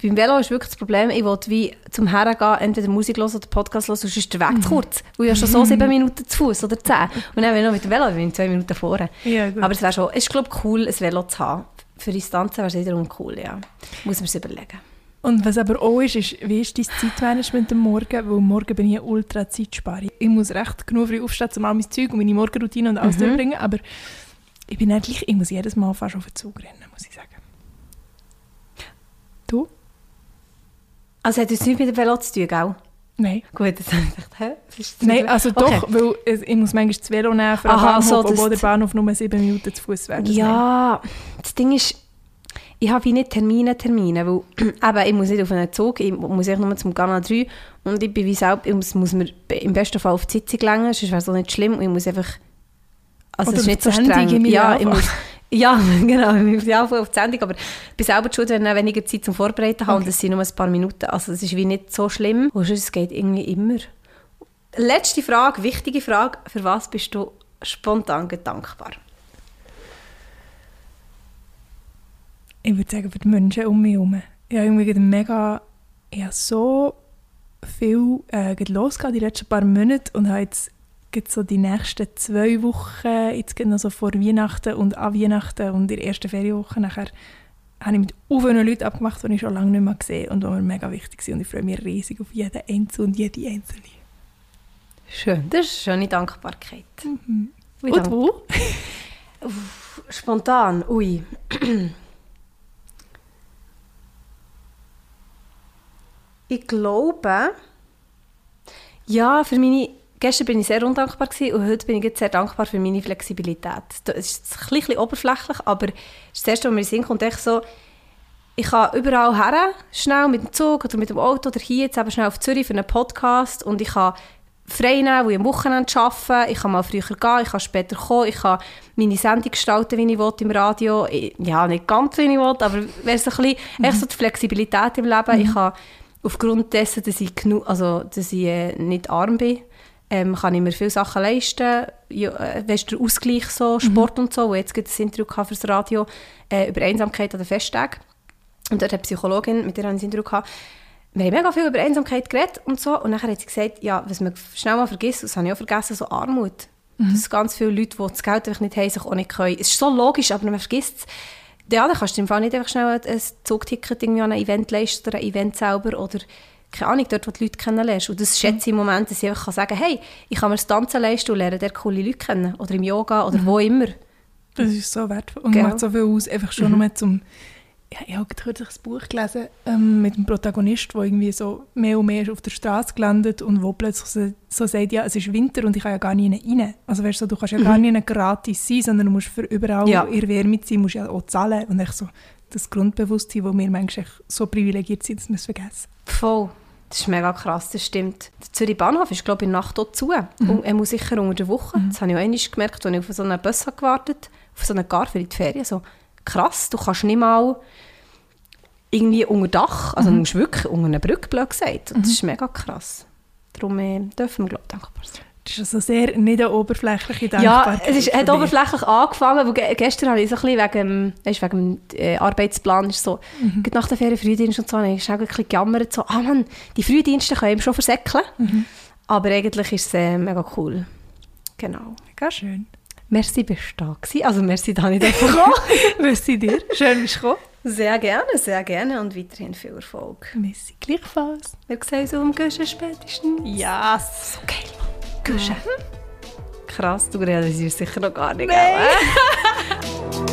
beim Velo ist wirklich das Problem, ich will wie zum Hergehen entweder Musik hören oder Podcast hören, sonst ist der Weg zu kurz. Weil ich ja schon so sieben Minuten zu Fuß oder zehn. Und dann, wenn ich noch mit dem Velo bin, ich zwei Minuten vorne. Ja. Aber es wäre schon, es ist glaube cool, ein Velo zu haben. Für Distanzen wäre es wiederum cool, ja. Muss man es überlegen. Und was aber auch ist, ist, wie ist dein Zeitmanagement am Morgen? Weil morgen bin ich ultra Zeitsparer. Ich muss recht genug früh aufstehen, um all mein Zeug und meine Morgenroutine und alles Mhm. durchbringen, aber ich bin eigentlich, ich muss jedes Mal fast auf den Zug rennen, muss ich sagen. Du? Also hat es nichts mit dem Velo zu tun, gell? Nein. Gut, jetzt habe ich gedacht, hä? Nein, also Okay. doch, weil ich muss manchmal das Velo nehmen für Aha, Bahnhof, so, obwohl der Bahnhof nur sieben Minuten zu Fuß wäre. Ja, das Ding ist, ich habe wie nicht Termine, Termine, weil eben, ich muss nicht auf einen Zug, ich muss echt nur zum Kanal 3 und ich bin wie selbst, ich muss, muss mir im besten Fall auf die Sitzung länger, sonst wäre es auch nicht schlimm und ich muss einfach, also Oder es ist nicht so streng. Ja, ich muss, ja, genau, ich muss ja auch auf die Sendung, aber ich bin selber schuld, wenn ich weniger Zeit zum Vorbereiten habe und Okay. das sind nur ein paar Minuten, also es ist wie nicht so schlimm und sonst, es geht irgendwie immer. Letzte Frage, wichtige Frage, für was bist du spontan dankbar? Ich würde sagen, für die Menschen um mich herum. Ich habe irgendwie mega, ich habe so viel äh, losgegangen die letzten paar Monate und habe jetzt so die nächsten zwei Wochen, jetzt gerade noch so vor Weihnachten und an Weihnachten und in der ersten Ferienwoche nachher, habe ich mit vielen Leuten abgemacht, die ich schon lange nicht mehr gesehen und die mir mega wichtig sind. Und ich freue mich riesig auf jeden Einzelnen und jede Einzelne. Schön, das ist eine schöne Dankbarkeit. Mhm. Und dank- du? Spontan, ui. ich glaube, ja, für meine, gestern bin ich sehr undankbar gewesen und heute bin ich jetzt sehr dankbar für meine Flexibilität. Das ist ein bisschen oberflächlich, aber das Erste, was mir in den Sinn kommt, echt so, ich kann überall her, schnell mit dem Zug oder mit dem Auto oder hier jetzt eben schnell auf Zürich für einen Podcast und ich kann frei nehmen, wo ich am Wochenende arbeite, ich kann mal früher gehen, ich kann später kommen, ich kann meine Sendung gestalten, wie ich will, im Radio. Ja, nicht ganz, wie ich will, aber wäre so ein bisschen, echt so die Flexibilität im Leben. Ich kann aufgrund dessen, dass ich, genug, also, dass ich äh, nicht arm bin, ähm, kann ich mir viele Sachen leisten. Ja, äh, weißt, du, der Ausgleich, so, Sport und so, ich jetzt gerade ein Interview für das Radio äh, über Einsamkeit an den Festtagen. Und dort hat die Psychologin, mit der habe ich ein Interview gehabt, wir haben mega viel über Einsamkeit geredet und so. Und dann hat sie gesagt, ja, was man schnell mal vergisst, das habe ich auch vergessen, so Armut. Dass ganz viele Leute, die das Geld einfach nicht haben, sich auch nicht können. Es ist so logisch, aber man vergisst es. Ja, dann kannst du im Fall nicht einfach schnell ein ein Zugticket irgendwie an ein Event leisten oder ein Event selber oder keine Ahnung, dort, wo du die Leute kennenlernst. Und das schätze ich im Moment, dass ich einfach kann sagen hey, ich kann mir das Tanzen leisten und lerne dort coole Leute kennen. Oder im Yoga oder wo immer. Das ist so wertvoll und Gell? macht so viel aus, einfach schon nur zum... Ja, ich habe kürzlich ein Buch gelesen ähm, mit einem Protagonist, der irgendwie so mehr und mehr auf der Straße gelandet und wo plötzlich so, so sagt, ja, es ist Winter und ich kann ja gar nicht rein. Also weißt du, du kannst ja gar nicht gratis sein, sondern du musst für überall Ja. in Wärme sein, musst ja auch zahlen. Und echt so das Grundbewusstsein, wo wir manchmal so privilegiert sind, dass wir es vergessen. Voll. Das ist mega krass, das stimmt. Der Zürich Bahnhof ist, glaube ich, in der Nacht auch zu. Und er muss sicher unter der Woche. Das habe ich auch einmal gemerkt, als ich auf so einen Bus habe gewartet auf so einen Gar für die Ferien. So, krass, du kannst nicht mal irgendwie unter Dach, also du musst wirklich unter einer Brücke, blöd gesagt. Und das ist mega krass. Darum äh, dürfen wir, glaube ich, dankbar sein. Das ist also sehr nicht eine oberflächliche Ja, Dankbarkeit. es ist, hat oberflächlich angefangen, weil ge gestern habe ich so ein bisschen wegen, dem- weisst, wegen dem äh, Arbeitsplan, ist so, Mhm. nach der Ferien Frühdienst und so, habe ich auch ein bisschen gejammert, so, ah Mann, die Frühdienste können eben schon versäckeln. Mhm. Aber eigentlich ist es äh, mega cool. Genau. Mega schön. Merci, bist du da gewesen. Also merci, da nicht einfach Merci dir. Schön, bist du gekommen. Sehr gerne, sehr gerne und weiterhin viel Erfolg. Merci gleichfalls. Wir sehen uns um spätestens. Ja. So geil, Mann. Guschen. Krass, du realisierst sicher noch gar nicht. Gell?